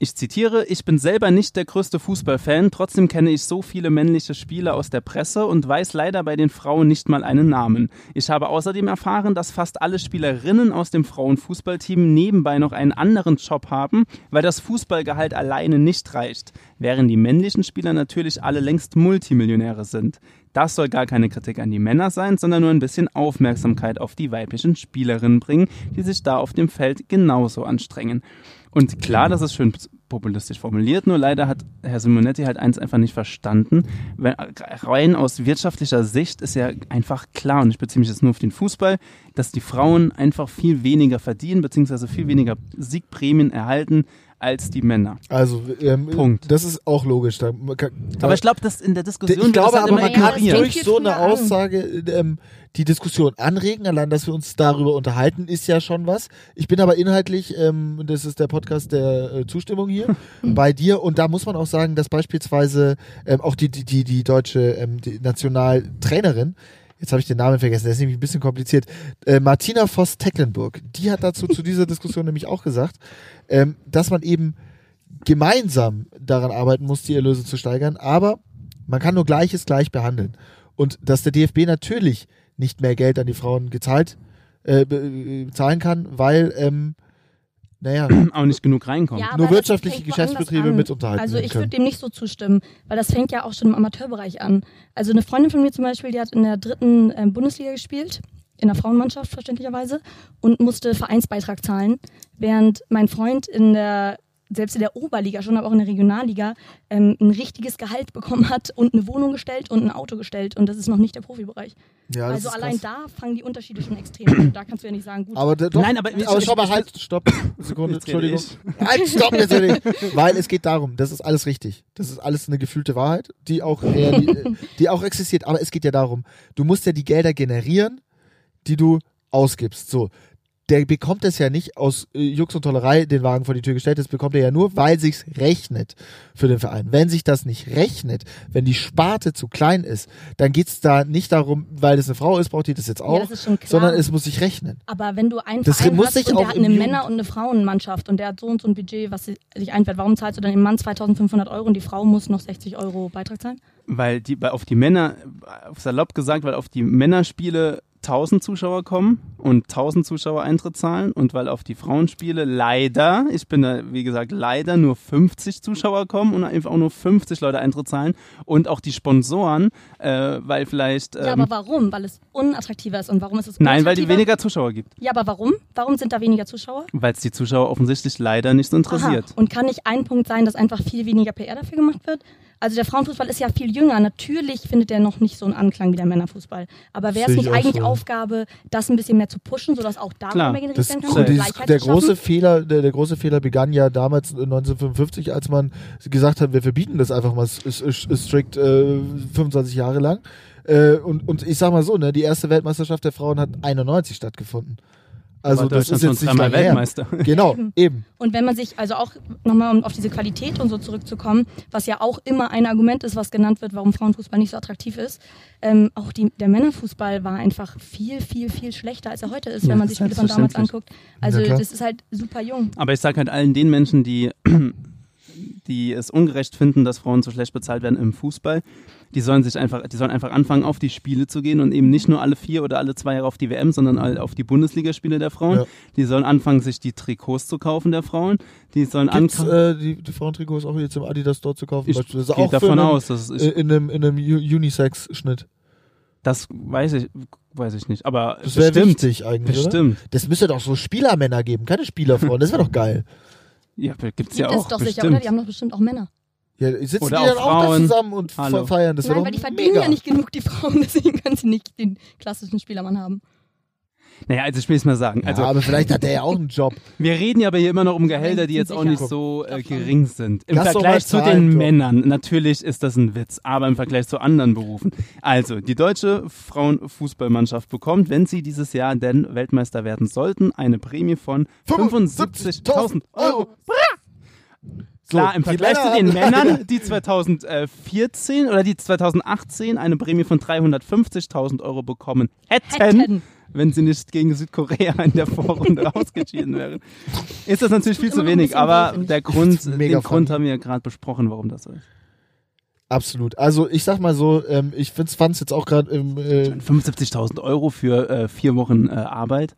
Ich zitiere, ich bin selber nicht der größte Fußballfan, trotzdem kenne ich so viele männliche Spieler aus der Presse und weiß leider bei den Frauen nicht mal einen Namen. Ich habe außerdem erfahren, dass fast alle Spielerinnen aus dem Frauenfußballteam nebenbei noch einen anderen Job haben, weil das Fußballgehalt alleine nicht reicht, während die männlichen Spieler natürlich alle längst Multimillionäre sind. Das soll gar keine Kritik an die Männer sein, sondern nur ein bisschen Aufmerksamkeit auf die weiblichen Spielerinnen bringen, die sich da auf dem Feld genauso anstrengen. Und klar, das ist schön populistisch formuliert, nur leider hat Herr Simonetti halt eins einfach nicht verstanden. Weil rein aus wirtschaftlicher Sicht ist ja einfach klar, und ich beziehe mich jetzt nur auf den Fußball, dass die Frauen einfach viel weniger verdienen, beziehungsweise viel weniger Siegprämien erhalten als die Männer. Also, ähm, Punkt. das ist auch logisch. Da, da, Aber ich glaube, dass in der Diskussion ich glaube halt aber, man kann durch so eine. Aussage ähm, die Diskussion anregen. Allein, dass wir uns darüber unterhalten, ist ja schon was. Ich bin aber inhaltlich, ähm, das ist der Podcast der äh, Zustimmung hier, bei dir. Und da muss man auch sagen, dass beispielsweise ähm, auch die, die, die, die deutsche ähm, die Nationaltrainerin, jetzt habe ich den Namen vergessen, der ist nämlich ein bisschen kompliziert, äh, Martina Voss-Tecklenburg, die hat dazu zu dieser Diskussion nämlich auch gesagt, ähm, dass man eben gemeinsam daran arbeiten muss, die Erlöse zu steigern, aber man kann nur Gleiches gleich behandeln. Und dass der DFB natürlich nicht mehr Geld an die Frauen gezahlt, äh, äh, zahlen kann, weil, ähm, naja, auch nicht genug reinkommt. Ja, nur wirtschaftliche Geschäftsbetriebe mit unterhalten Also ich würde dem nicht so zustimmen, weil das fängt ja auch schon im Amateurbereich an. Also eine Freundin von mir zum Beispiel, die hat in der dritten ähm, Bundesliga gespielt, in der Frauenmannschaft verständlicherweise, und musste Vereinsbeitrag zahlen, während mein Freund in der selbst in der Oberliga schon, aber auch in der Regionalliga, ähm, ein richtiges Gehalt bekommen hat und eine Wohnung gestellt und ein Auto gestellt. Und das ist noch nicht der Profibereich. Ja, also allein krass. da fangen die Unterschiede schon extrem an. Da kannst du ja nicht sagen, gut. Aber, doch, Nein, aber- aber schau mal, halt, stopp, Sekunde, Entschuldigung. Halt, stopp jetzt nicht. Weil es geht darum, das ist alles richtig. Das ist alles eine gefühlte Wahrheit, die auch, reali- die auch existiert. Aber es geht ja darum, du musst ja die Gelder generieren, die du ausgibst. So. Der bekommt es ja nicht aus äh, Jux und Tollerei den Wagen vor die Tür gestellt, das bekommt er ja nur, weil sich's rechnet für den Verein. Wenn sich das nicht rechnet, wenn die Sparte zu klein ist, dann geht's da nicht darum, weil es eine Frau ist, braucht die das jetzt auch, das schon klar. sondern es muss sich rechnen. Aber wenn du einen Das Verein muss hast sich und auch der hat eine Männer- und eine Frauenmannschaft und der hat so und so ein Budget, was si- sich einfällt, warum zahlst du dann dem Mann 2500 Euro und die Frau muss noch 60 Euro Beitrag zahlen? Weil die, weil auf die Männer, auf salopp gesagt, weil auf die Männerspiele 1000 Zuschauer kommen und 1000 Zuschauer Eintritt zahlen und weil auf die Frauenspiele leider, ich bin da wie gesagt leider nur 50 Zuschauer kommen und einfach auch nur 50 Leute Eintritt zahlen und auch die Sponsoren, äh, weil vielleicht ja, ähm, aber warum? Weil es unattraktiver ist und warum ist es nein, weil die unattraktiver? weniger Zuschauer gibt, Ja, aber warum? Warum sind da weniger Zuschauer? weil es die Zuschauer offensichtlich leider nicht so interessiert. Aha. Und kann nicht ein Punkt sein, dass einfach viel weniger PR dafür gemacht wird? Also der Frauenfußball ist ja viel jünger. Natürlich findet der noch nicht so einen Anklang wie der Männerfußball. Aber wäre es nicht eigentlich so. Aufgabe, das ein bisschen mehr zu pushen, sodass auch da Klar. mehr generiert werden kann? dieses, der große Fehler, der, der große Fehler begann ja damals 1955, als man gesagt hat, wir verbieten das einfach mal strikt äh, 25 Jahre lang. Äh, und, und ich sag mal so, ne, die erste Weltmeisterschaft der Frauen hat 91 stattgefunden. Also das Deutschland ist jetzt schon nicht lange her. Weltmeister. Genau, Eben. eben. Und wenn man sich, also auch nochmal um auf diese Qualität und so zurückzukommen, was ja auch immer ein Argument ist, was genannt wird, warum Frauenfußball nicht so attraktiv ist, ähm, auch die, der Männerfußball war einfach viel, viel, viel schlechter, als er heute ist, Ja, wenn man sich Spiele von damals anguckt. Also Ja, das ist halt super jung. Aber ich sage halt allen den Menschen, die, die es ungerecht finden, dass Frauen so schlecht bezahlt werden im Fußball, die sollen sich einfach, die sollen einfach anfangen, auf die Spiele zu gehen und eben nicht nur alle vier oder alle zwei Jahre auf die WM, sondern auf die Bundesligaspiele der Frauen. Ja. Die sollen anfangen, sich die Trikots zu kaufen der Frauen. Die sollen anfangen. äh, die, die Frauentrikots auch jetzt im Adidas Store zu kaufen? ich gehe auch davon einen, aus, dass äh, ich, in einem, in einem Unisex-Schnitt. das weiß ich, weiß ich nicht. Aber Das bestimmt, wichtig eigentlich, oder? bestimmt. Das müsste doch so Spielermänner geben, keine Spielerfrauen. Das wäre doch geil. Ja, gibt's Gibt ja es auch doch sicher, bestimmt. oder? Die haben doch bestimmt auch Männer. Ja, sitzen Oder die dann auch da zusammen und Hallo. fe- feiern? Das Nein, doch weil die verdienen mega. ja nicht genug, die Frauen, deswegen können sie nicht den klassischen Spielermann haben. Naja, also ich will es mal sagen. Ja, Also aber vielleicht hat der ja auch einen Job. Wir reden ja aber hier immer noch um Gehälter, die jetzt auch nicht so äh, gering sind. Im doch Vergleich zu den droppen. Männern. Natürlich ist das ein Witz, aber im Vergleich zu anderen Berufen. Also, die deutsche Frauenfußballmannschaft bekommt, wenn sie dieses Jahr denn Weltmeister werden sollten, eine Prämie von 75.000 Euro. So, Klar, im Vergleich zu den Männern, die 2014 oder die 2018 eine Prämie von 350.000 Euro bekommen hätten, Hätten. Wenn sie nicht gegen Südkorea in der Vorrunde ausgeschieden wären. Ist das natürlich viel zu wenig, aber der Grund, den Grund haben wir ja gerade besprochen, warum das so ist. Absolut. Also ich sag mal so, ähm, ich fand es jetzt auch gerade im äh, 75.000 Euro für äh, vier Wochen äh, Arbeit.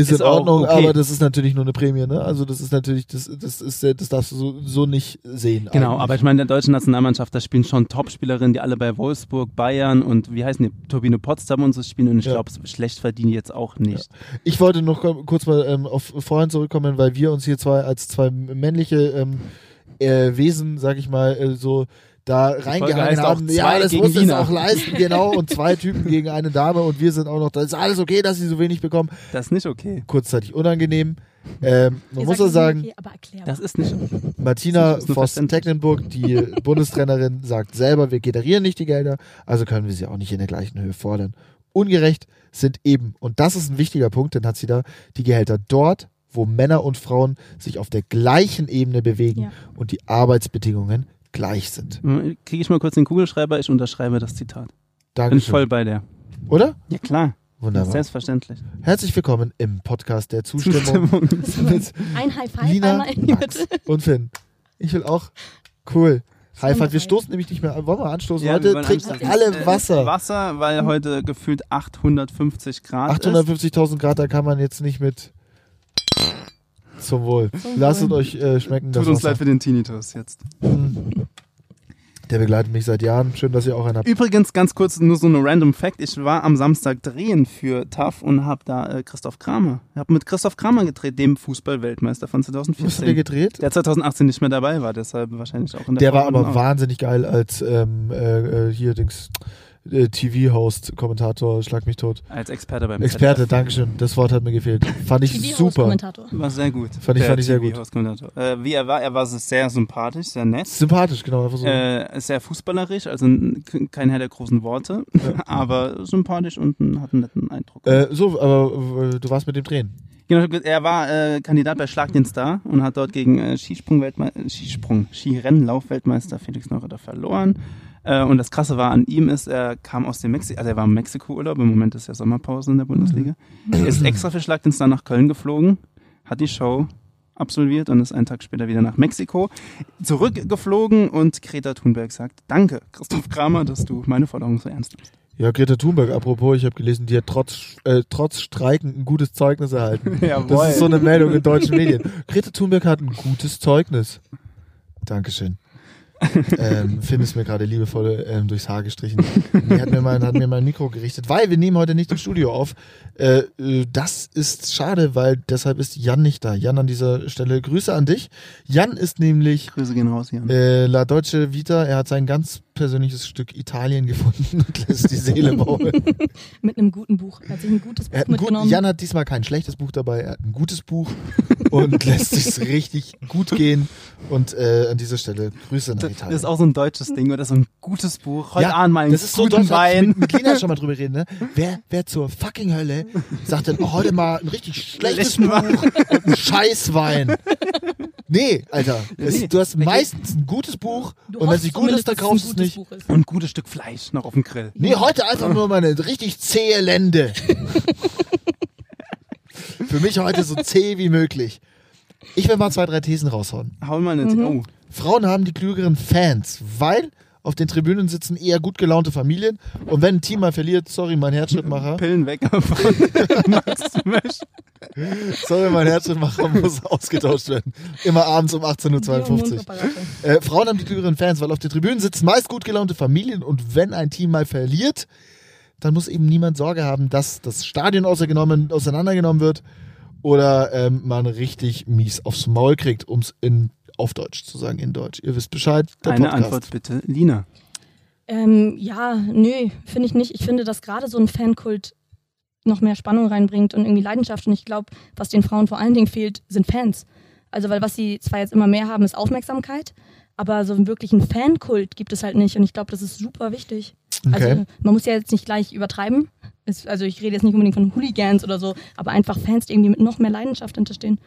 Ist, Ist in Ordnung, okay. aber das ist natürlich nur eine Prämie, ne? Also das ist natürlich, das, das ist, das darfst du so, so nicht sehen. Genau, eigentlich. aber ich meine, der deutschen Nationalmannschaft, da spielen schon Topspielerinnen, die alle bei Wolfsburg, Bayern und wie heißen die, Turbine Potsdam und so spielen und ich Ja. glaube, schlecht verdienen die jetzt auch nicht. Ich wollte noch kurz mal ähm, auf vorhin zurückkommen, weil wir uns hier zwei als zwei männliche ähm, äh, Wesen, sag ich mal, äh, so da reingehangen haben. Ja, das muss es Wiener. auch leisten, genau. Und zwei Typen gegen eine Dame und wir sind auch noch, das ist alles okay, dass sie so wenig bekommen. Das ist nicht okay. Kurzzeitig unangenehm. Ähm, man Ihr muss ist sagen, okay. Das ist nicht. Martina Voss-Tecklenburg, die Bundestrainerin, sagt selber, wir generieren nicht die Gelder, also können wir sie auch nicht in der gleichen Höhe fordern. Ungerecht sind eben, und das ist ein wichtiger Punkt, denn hat sie da, die Gehälter dort, wo Männer und Frauen sich auf der gleichen Ebene bewegen Ja. und die Arbeitsbedingungen gleich sind. Kriege ich mal kurz den Kugelschreiber? Ich unterschreibe das Zitat. Bin Dankeschön. voll bei der. Oder? Ja, klar. Wunderbar. Selbstverständlich. Herzlich willkommen im Podcast der Zustimmung mit Ein High Five Lina, einmal in die Max und Finn. Ich will auch. Cool. High Five. Wir stoßen nämlich nicht mehr an. Wollen wir anstoßen? Ja, Heute trinken anstoßen. alle Äh, Wasser. Wasser, weil heute gefühlt 850 Grad ist. 850.000 Grad, da kann man jetzt nicht mit. Zum Wohl. Lasst Wohl. euch äh, schmecken. Tut das uns Wasser. leid für den Tinnitus jetzt. Mm. Der begleitet mich seit Jahren. Schön, dass ihr auch einen habt. Übrigens, ganz kurz, nur so eine random Fact. Ich war am Samstag drehen für TAF und habe da äh, Christoph Kramer. Ich habe mit Christoph Kramer gedreht, dem Fußball-Weltmeister von Was habt ihr 2014. gedreht? Der 2018 nicht mehr dabei war, deshalb wahrscheinlich auch in der Der war Formel aber auch. wahnsinnig geil als ähm, äh, äh, hier Dings äh, TV-Host, Kommentator, schlag mich tot. Als Experte beim Experte, ZDF. Dankeschön. Das Wort hat mir gefehlt. Fand ich super. TV-Host-Kommentator. War sehr gut. Fand ich- Der fand ich sehr gut. TV-Host-Kommentator. Äh, wie er war, er war sehr sympathisch, sehr nett. Sympathisch, genau. Einfach so. Äh, sehr fußballerisch, also kein Herr der großen Worte, aber sympathisch und hat einen netten Eindruck. Äh, so, aber äh, du warst mit dem Drehen. Genau, er war äh, Kandidat bei Schlag den Star und hat dort gegen äh, Skisprung-Weltmeister, Skisprung, Skirennlauf-Weltmeister Felix Neureuter verloren. Äh, und das Krasse war an ihm ist, er kam aus dem Mexiko, also er war im Mexiko-Urlaub, im Moment ist ja Sommerpause in der Bundesliga. Er ist extra für Schlag den Star nach Köln geflogen, hat die Show absolviert und ist einen Tag später wieder nach Mexiko zurückgeflogen und Greta Thunberg sagt, danke Christoph Kramer, dass du meine Forderung so ernst nimmst. Ja, Greta Thunberg, apropos, ich habe gelesen, die hat trotz, äh, trotz Streiken ein gutes Zeugnis erhalten. Das ist so eine Meldung in deutschen Medien. Greta Thunberg hat ein gutes Zeugnis. Dankeschön. Ähm, Finn ist mir gerade liebevoll ähm, durchs Haar gestrichen. Die hat mir, mein, hat mir mein Mikro gerichtet, weil wir nehmen heute nicht im Studio auf. Äh, äh, das ist schade, weil deshalb ist Jan nicht da. Jan an dieser Stelle Grüße an dich. Jan ist nämlich Grüße gehen raus, Jan. äh, La Deutsche Vita. Er hat sein ganz persönliches Stück Italien gefunden und lässt die Seele baumeln. Mit einem guten Buch. Er hat sich ein gutes Buch Er hat ein gut, mitgenommen. Jan hat diesmal kein schlechtes Buch dabei, er hat ein gutes Buch und lässt sich's richtig gut gehen. Und äh, an dieser Stelle Grüße nach Das Italien. ist auch so ein deutsches Ding oder so ein gutes Buch. Heute Ja, Abend mal einen das ist so deutsch, Wein. mit, mit Lina schon mal drüber reden, ne? Wer, wer zur fucking Hölle sagt denn oh, heute mal ein richtig schlechtes Buch und ein Scheißwein? Nee, Alter. Es, Nee. du hast meistens ein gutes Buch Du und wenn es nicht gut ist, dann kaufst du es gutes nicht. Buch ist. Und ein gutes Stück Fleisch noch auf dem Grill. Nee, heute einfach nur mal eine richtig zähe Lende. Für mich heute so zäh wie möglich. Ich will mal zwei, drei Thesen raushauen. Hau mal eine. Mhm. Oh. Frauen haben die klügeren Fans, weil auf den Tribünen sitzen eher gut gelaunte Familien und wenn ein Team mal verliert, sorry, mein Herzschrittmacher, Pillenwecker von Max Smash. sorry, mein Herzschrittmacher muss ausgetauscht werden. Immer abends um 18.52 Uhr. Äh, Frauen haben die klügeren Fans, weil auf den Tribünen sitzen meist gut gelaunte Familien und wenn ein Team mal verliert, dann muss eben niemand Sorge haben, dass das Stadion auseinander- auseinandergenommen wird oder ähm, man richtig mies aufs Maul kriegt, um es in auf Deutsch zu sagen, in Deutsch. Ihr wisst Bescheid. Der Eine Podcast. Antwort bitte, Lina. Ähm, ja, nö, finde ich nicht. Ich finde, dass gerade so ein Fankult noch mehr Spannung reinbringt und irgendwie Leidenschaft. Und ich glaube, was den Frauen vor allen Dingen fehlt, sind Fans. Also, weil was sie zwar jetzt immer mehr haben, ist Aufmerksamkeit, aber so einen wirklichen Fankult gibt es halt nicht. Und ich glaube, das ist super wichtig. Okay. Also, man muss ja jetzt nicht gleich übertreiben. Es, also, ich rede jetzt nicht unbedingt von Hooligans oder so, aber einfach Fans, die irgendwie mit noch mehr Leidenschaft hinterstehen.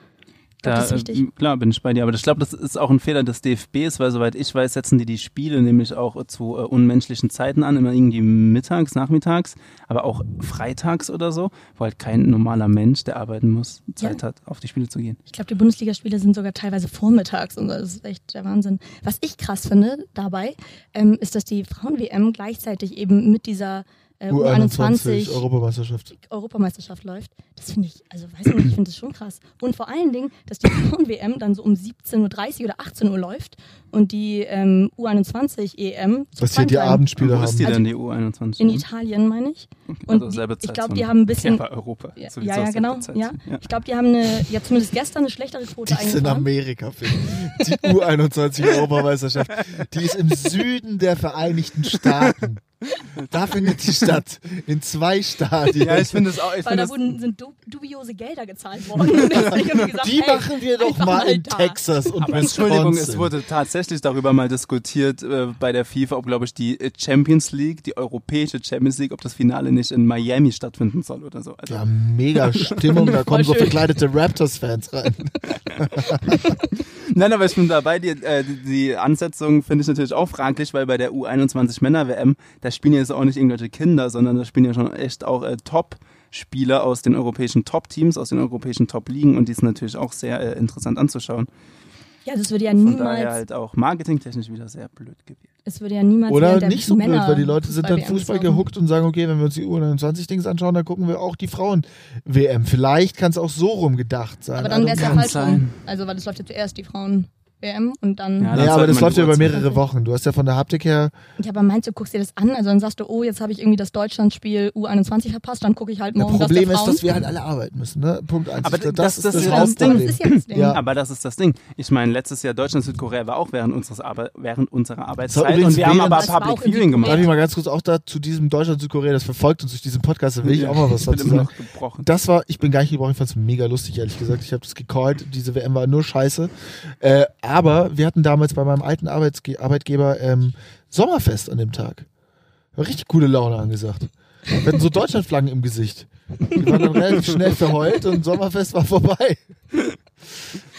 Da, das ist wichtig. äh, klar, bin ich bei dir. Aber ich glaube, das ist auch ein Fehler des DFBs, weil soweit ich weiß, setzen die die Spiele nämlich auch zu äh, unmenschlichen Zeiten an, immer irgendwie mittags, nachmittags, aber auch freitags oder so, wo halt kein normaler Mensch, der arbeiten muss, Zeit Ja. hat, auf die Spiele zu gehen. Ich glaube, die Bundesligaspiele sind sogar teilweise vormittags und das ist echt der Wahnsinn. Was ich krass finde dabei, ähm, ist, dass die Frauen-WM gleichzeitig eben mit dieser äh, U21 U21 Europameisterschaft. Europameisterschaft läuft. Das finde ich, also weiß ich nicht, ich finde das schon krass. Und vor allen Dingen, dass die Frauen-WM dann so um 17.30 Uhr oder 18 Uhr läuft und die ähm, U21-EM Dass hier die Abendspiele Wo ist die haben. denn, die U21? in Italien, meine ich. Und also die- ich glaube, die haben ein bisschen- Ja, bei Europa. Ja, sowieso ja, ja genau. Ja. ja. Ich glaube, die haben eine, ja zumindest gestern eine schlechtere Quote Die ist in. Amerika, Finn. Die U21 Europameisterschaft. Die ist im Süden der Vereinigten Staaten. Da findet die statt. In zwei Stadien. Ja, ich finde es auch. Ich Weil da wurden, sind du, dubiose Gelder gezahlt worden. Gesagt, die hey, machen wir doch mal in da. Texas und aber Entschuldigung, es wurde tatsächlich darüber mal diskutiert äh, bei der FIFA, ob, glaube ich, die Champions League, die europäische Champions League, ob das Finale nicht in Miami stattfinden soll oder so. Also, Ja, mega Stimmung, da kommen so verkleidete Raptors-Fans rein. Nein, aber ich bin dabei, die, äh, die- die Ansetzung finde ich natürlich auch fraglich, weil bei der U21 Männer-WM, da spielen jetzt auch nicht irgendwelche Kinder, sondern da spielen ja schon echt auch äh, Top-Spieler aus den europäischen Top-Teams, aus den europäischen Top-Ligen und die sind natürlich auch sehr äh, interessant anzuschauen. Ja, das würde ja Von niemals, daher halt auch marketingtechnisch wieder sehr blöd gewählt. es würde ja niemals Oder nicht so blöd, Männer weil die Leute sind dann Fußball gehuckt und sagen, okay, wenn wir uns die U21-Dings anschauen, dann gucken wir auch die Frauen-WM. Vielleicht kann es auch so rum gedacht sein. Aber dann wäre es ja falsch sein. Also, weil das läuft ja zuerst die Frauen-WM und dann. Ja, Ja, dann naja, aber das läuft ja über mehrere Wochen. Du hast ja von der Haptik her, Ja, aber meinst du, guckst dir das an? Also dann sagst du, oh, jetzt habe ich irgendwie das Deutschlandspiel U21 verpasst, dann gucke ich halt das morgen Problem das ist, dass wir halt alle arbeiten müssen. Ne? Punkt eins. Aber Ich glaub, das- das ist ja das. Ding. Das ist ja das Ding. Ja. Aber das ist das Ding. Ich meine, letztes Jahr Deutschland-Südkorea war auch während, unseres Arbe während unserer Arbeitszeit und wir haben aber Das Public Viewing Darf gemacht. ich mal ganz kurz auch da zu diesem Deutschland-Südkorea, das verfolgt uns durch diesen Podcast, da will ich auch mal was ich bin dazu immer sagen. noch gebrochen. Das war, ich bin gar nicht gebrochen, ich fand es mega lustig, ehrlich gesagt. Ich habe das gecallt, diese WM war nur scheiße. Äh, aber wir hatten damals bei meinem alten Arbeitsge Arbeitgeber ähm, Sommerfest an dem Tag. Richtig coole Laune angesagt. Wir hatten so Deutschlandflaggen im Gesicht. Die waren dann relativ schnell verheult und Sommerfest war vorbei.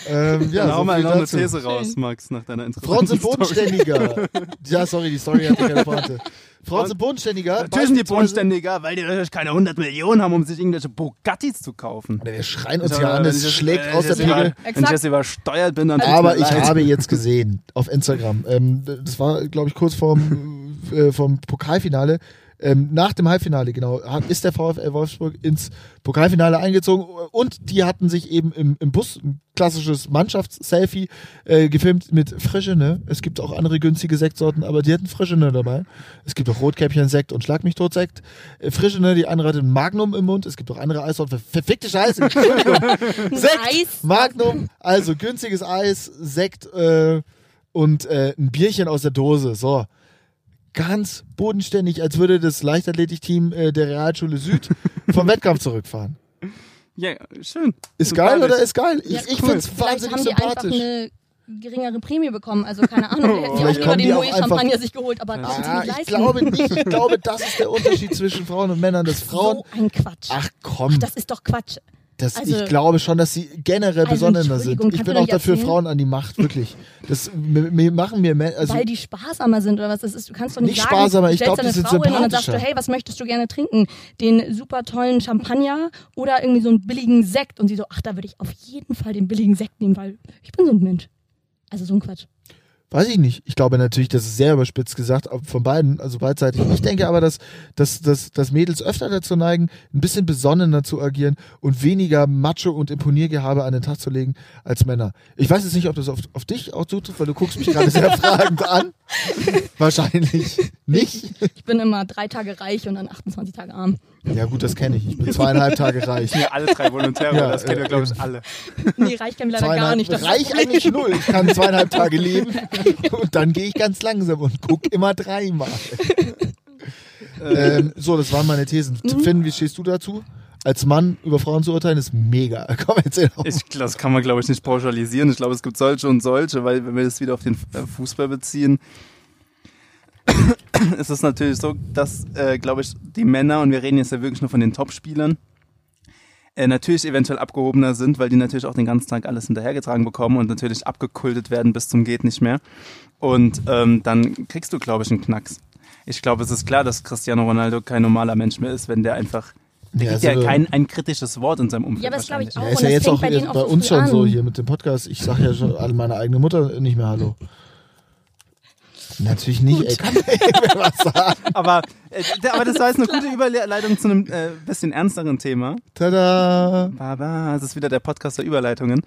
Ähm, ja, hau so mal noch eine. These raus, Max, nach deiner interessanten Frauen sind bodenständiger. ja, sorry, die Story hatte keine Pointe. Frauen sind bodenständiger. Natürlich sind die bodenständiger, weil die natürlich keine 100 Millionen haben, um sich irgendwelche Bugattis zu kaufen. Wir schreien uns Also, hier an, es schlägt aus der Pegel. Wenn ich jetzt übersteuert bin, dann Aber ich leid. habe jetzt gesehen auf Instagram, ähm, das war, glaube ich, kurz vorm äh, vom Pokalfinale. Ähm, nach dem Halbfinale, genau, ist der VfL Wolfsburg ins Pokalfinale eingezogen und die hatten sich eben im, im Bus ein klassisches Mannschaftsselfie äh, gefilmt mit Frischene. Es gibt auch andere günstige Sektsorten, aber die hatten Frischene dabei. Es gibt auch Rotkäppchen-Sekt und Schlag mich tot Sekt. Äh, Frischene, die andere hatte ein Magnum im Mund. Es gibt auch andere Eissorten. Ver- Verfickte Scheiße. Sekt, Eis? Magnum, also günstiges Eis, Sekt äh, und äh, ein Bierchen aus der Dose. So. Ganz bodenständig, als würde das Leichtathletikteam äh, der Realschule Süd vom Wettkampf zurückfahren. Ja, schön. Ist geil Sympathisch. oder ist geil? Ich, Ja, ich cool. find's Vielleicht wahnsinnig haben die einfach sympathisch. eine geringere Prämie bekommen. Also keine Ahnung, die hätten ja auch Vielleicht lieber den Moe Champagner sich geholt, aber sie Ah, nicht ich leisten. glaube nicht. Ich glaube, das ist der Unterschied zwischen Frauen und Männern. Dass Frauen. So ein Quatsch. Ach komm, Das ist doch Quatsch. Das, also- ich glaube schon, dass sie generell Also, besonderer sind. Ich bin auch dafür erzählen? Frauen an die Macht, wirklich. Das mir, mir machen mir also weil die sparsamer sind oder was das ist. Du kannst doch nicht, Nicht sagen, sparsamer, ich stellst glaub, die sind Frau hin und dann sagst du, sympathischer. hey, was möchtest du gerne trinken? Den super tollen Champagner oder irgendwie so einen billigen Sekt? Und sie so, ach, da würde ich auf jeden Fall den billigen Sekt nehmen, weil ich bin so ein Mensch. Also so ein Quatsch. Weiß ich nicht. Ich glaube natürlich, das ist sehr überspitzt gesagt, von beiden, also beidseitig. Ich denke aber, dass, dass, dass, dass Mädels öfter dazu neigen, ein bisschen besonnener zu agieren und weniger Macho und Imponiergehabe an den Tag zu legen als Männer. Ich weiß jetzt nicht, ob das auf, auf dich auch zutrifft, weil du guckst mich gerade sehr fragend an. Wahrscheinlich nicht. Ich bin immer drei Tage reich und dann 28 Tage arm. Ja gut, das kenne ich. Ich bin zweieinhalb Tage reich. Ja, alle drei Volontäre, Ja, das kennen wir, äh, glaube ich, alle. Nee, reich kann ich leider gar nicht. Reich eigentlich null. Ich kann zweieinhalb Tage leben und dann gehe ich ganz langsam und guck immer dreimal. ähm, so, das waren meine Thesen. Mhm. Finn, wie stehst du dazu? Als Mann über Frauen zu urteilen, ist mega. Komm, erzähl doch. Ich, das kann man, glaube ich, nicht pauschalisieren. Ich glaube, es gibt solche und solche, weil wenn wir das wieder auf den äh, Fußball beziehen, ist es natürlich so, dass, äh, glaube ich, die Männer, und wir reden jetzt ja wirklich nur von den Topspielern, äh, natürlich eventuell abgehobener sind, weil die natürlich auch den ganzen Tag alles hinterhergetragen bekommen und natürlich abgekultet werden bis zum geht nicht mehr. Und ähm, dann kriegst du, glaube ich, einen Knacks. Ich glaube, es ist klar, dass Cristiano Ronaldo kein normaler Mensch mehr ist, wenn der einfach Ja, gibt ja also- kein ein kritisches Wort in seinem Umfeld. Ja, aber das glaub ich auch. Ja, ist ja jetzt fängt auch bei bei so uns schon so an. hier mit dem Podcast. Ich sage ja schon an meine eigene Mutter nicht mehr Hallo. Natürlich nicht, ey, kann mir was sagen. Aber, äh, aber das war jetzt eine gute Überleitung zu einem äh, bisschen ernsteren Thema. Tada! Baba, es ist wieder der Podcast der Überleitungen.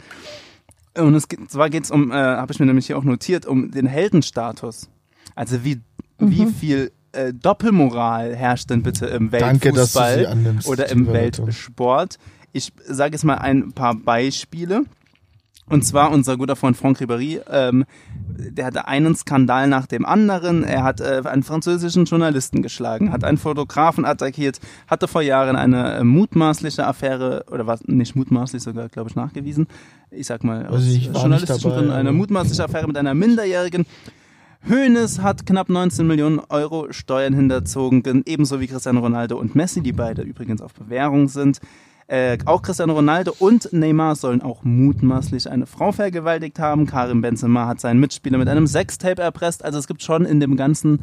Und es geht, zwar geht es um, äh, habe ich mir nämlich hier auch notiert, um den Heldenstatus. Also wie, wie Mhm. viel äh, Doppelmoral herrscht denn bitte im Danke, Weltfußball annimmst. oder im. Weltsport? Ich sage jetzt mal ein paar Beispiele. Und zwar unser guter Freund Franck Ribéry, ähm, der hatte einen Skandal nach dem anderen. Er hat äh, einen französischen Journalisten geschlagen, hat einen Fotografen attackiert, hatte vor Jahren eine äh, mutmaßliche Affäre, oder was, nicht mutmaßlich sogar, glaube ich, nachgewiesen. Ich sag mal, aus Also ich journalistischen Gründen eine mutmaßliche Affäre mit einer Minderjährigen. Hoeneß hat knapp 19 Millionen Euro Steuern hinterzogen, ebenso wie Cristiano Ronaldo und Messi, die beide übrigens auf Bewährung sind. Äh, auch Cristiano Ronaldo und Neymar sollen auch mutmaßlich eine Frau vergewaltigt haben. Karim Benzema hat seinen Mitspieler mit einem Sextape erpresst. Also es gibt schon in dem ganzen,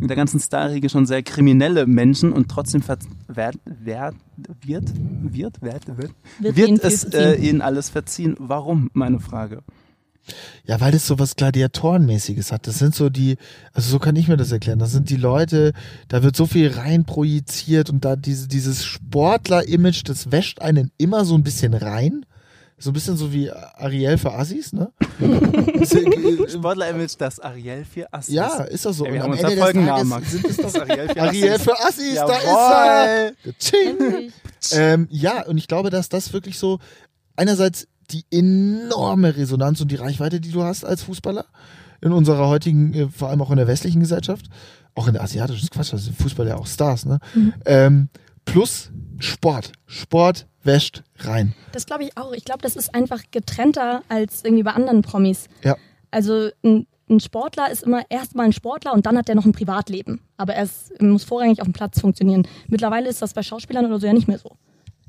in der ganzen Starriege schon sehr kriminelle Menschen und trotzdem ver wer, wer, wird, wird, wird, wird, Wird wird, es äh, ihnen alles verziehen. Warum, meine Frage. Ja, weil das so was Gladiatorenmäßiges hat. Das sind so die, also so kann ich mir das erklären. Das sind die Leute, da wird so viel rein projiziert und da diese, dieses Sportler-Image, das wäscht einen immer so ein bisschen rein. So ein bisschen so wie Ariel für Assis, ne? Das ist, Sportler-Image, das Ariel für Assis. ja, ist doch so. Ey, wir Und haben am Ende des Folgennamen, Tages Max. sind es Das Ariel für Ariel Assis. für Assis, da ist Jawohl. er! Tsching. Ähm, ja, und ich glaube, dass das wirklich so einerseits die enorme Resonanz und die Reichweite, die du hast als Fußballer in unserer heutigen, äh, vor allem auch in der westlichen Gesellschaft, auch in der asiatischen ist Quatsch, also Fußball ja auch Stars, ne? Ähm, plus Sport. Sport wäscht rein. Das glaube ich auch. Ich glaube, das ist einfach getrennter als irgendwie bei anderen Promis. Ja. Also ein, ein Sportler ist immer erstmal ein Sportler und dann hat er noch ein Privatleben. Aber er ist, muss vorrangig auf dem Platz funktionieren. Mittlerweile ist das bei Schauspielern oder so ja nicht mehr so.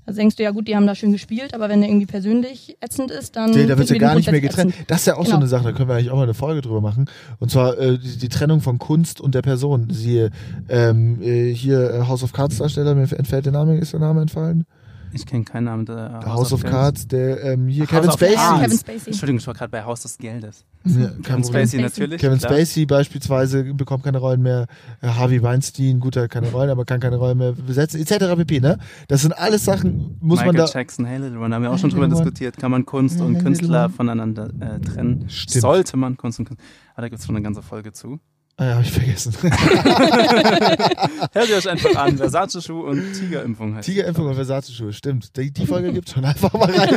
Also denkst du, ja gut, die haben da schön gespielt, aber wenn er irgendwie persönlich ätzend ist, dann. Nee, da wird ja gar nicht mehr getrennt. Das ist ja auch so Genau. eine Sache, da können wir eigentlich auch mal eine Folge drüber machen. Und zwar äh, die, die Trennung von Kunst und der Person. Siehe ähm, äh, hier äh, House of Cards Darsteller, mir entfällt der Name, ist der Name entfallen? Ich kenne keinen Namen. Der House, of Cards, der ähm, hier House Kevin of Spacey. Kevin Spacey. Entschuldigung, ich war gerade bei Haus des Geldes. Ja, Kevin. Spacey Spacey. natürlich. Kevin klar. Spacey beispielsweise bekommt keine Rollen mehr. Äh, Harvey Weinstein, guter keine Rollen, aber kann keine Rollen mehr besetzen, etc. pp. Ne? Das sind alles Sachen, muss Michael man da. Jackson, Hey Little One, haben wir auch schon drüber One. diskutiert. Kann man Kunst Hey und Künstler One. voneinander äh, trennen? Stimmt. Sollte man Kunst und Künstler. Ah, da gibt es schon eine ganze Folge zu. Ah, ja, hab ich vergessen. Hört ihr euch einfach an. Versace-Schuh und Tigerimpfung heißt Tigerimpfung und Versace-Schuhe, stimmt. Die, die Folge gibt's schon. Einfach mal rein.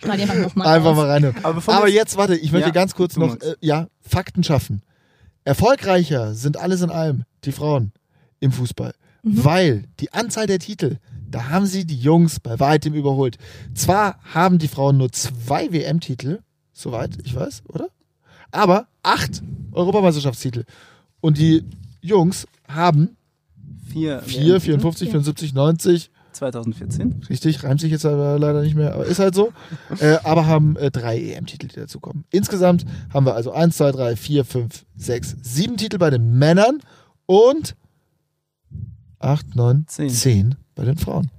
Knall einfach. Einfach mal rein. Aber, Aber jetzt, warte, ich möchte Ja, ganz kurz noch, äh, ja, Fakten schaffen. Erfolgreicher sind alles in allem die Frauen im Fußball. Weil die Anzahl der Titel, da haben sie die Jungs bei weitem überholt. Zwar haben die Frauen nur zwei WM-Titel, soweit ich weiß, oder? Aber acht Europameisterschaftstitel. Und die Jungs haben vier, vier, WM 54, 74, 90, 2014. Richtig, reimt sich jetzt aber leider nicht mehr, aber ist halt so. äh, aber haben äh, drei EM-Titel, die dazukommen. Insgesamt haben wir also 1, 2, 3, 4, 5, 6, 7 Titel bei den Männern und 8, 9, Zehn. 10 bei den Frauen.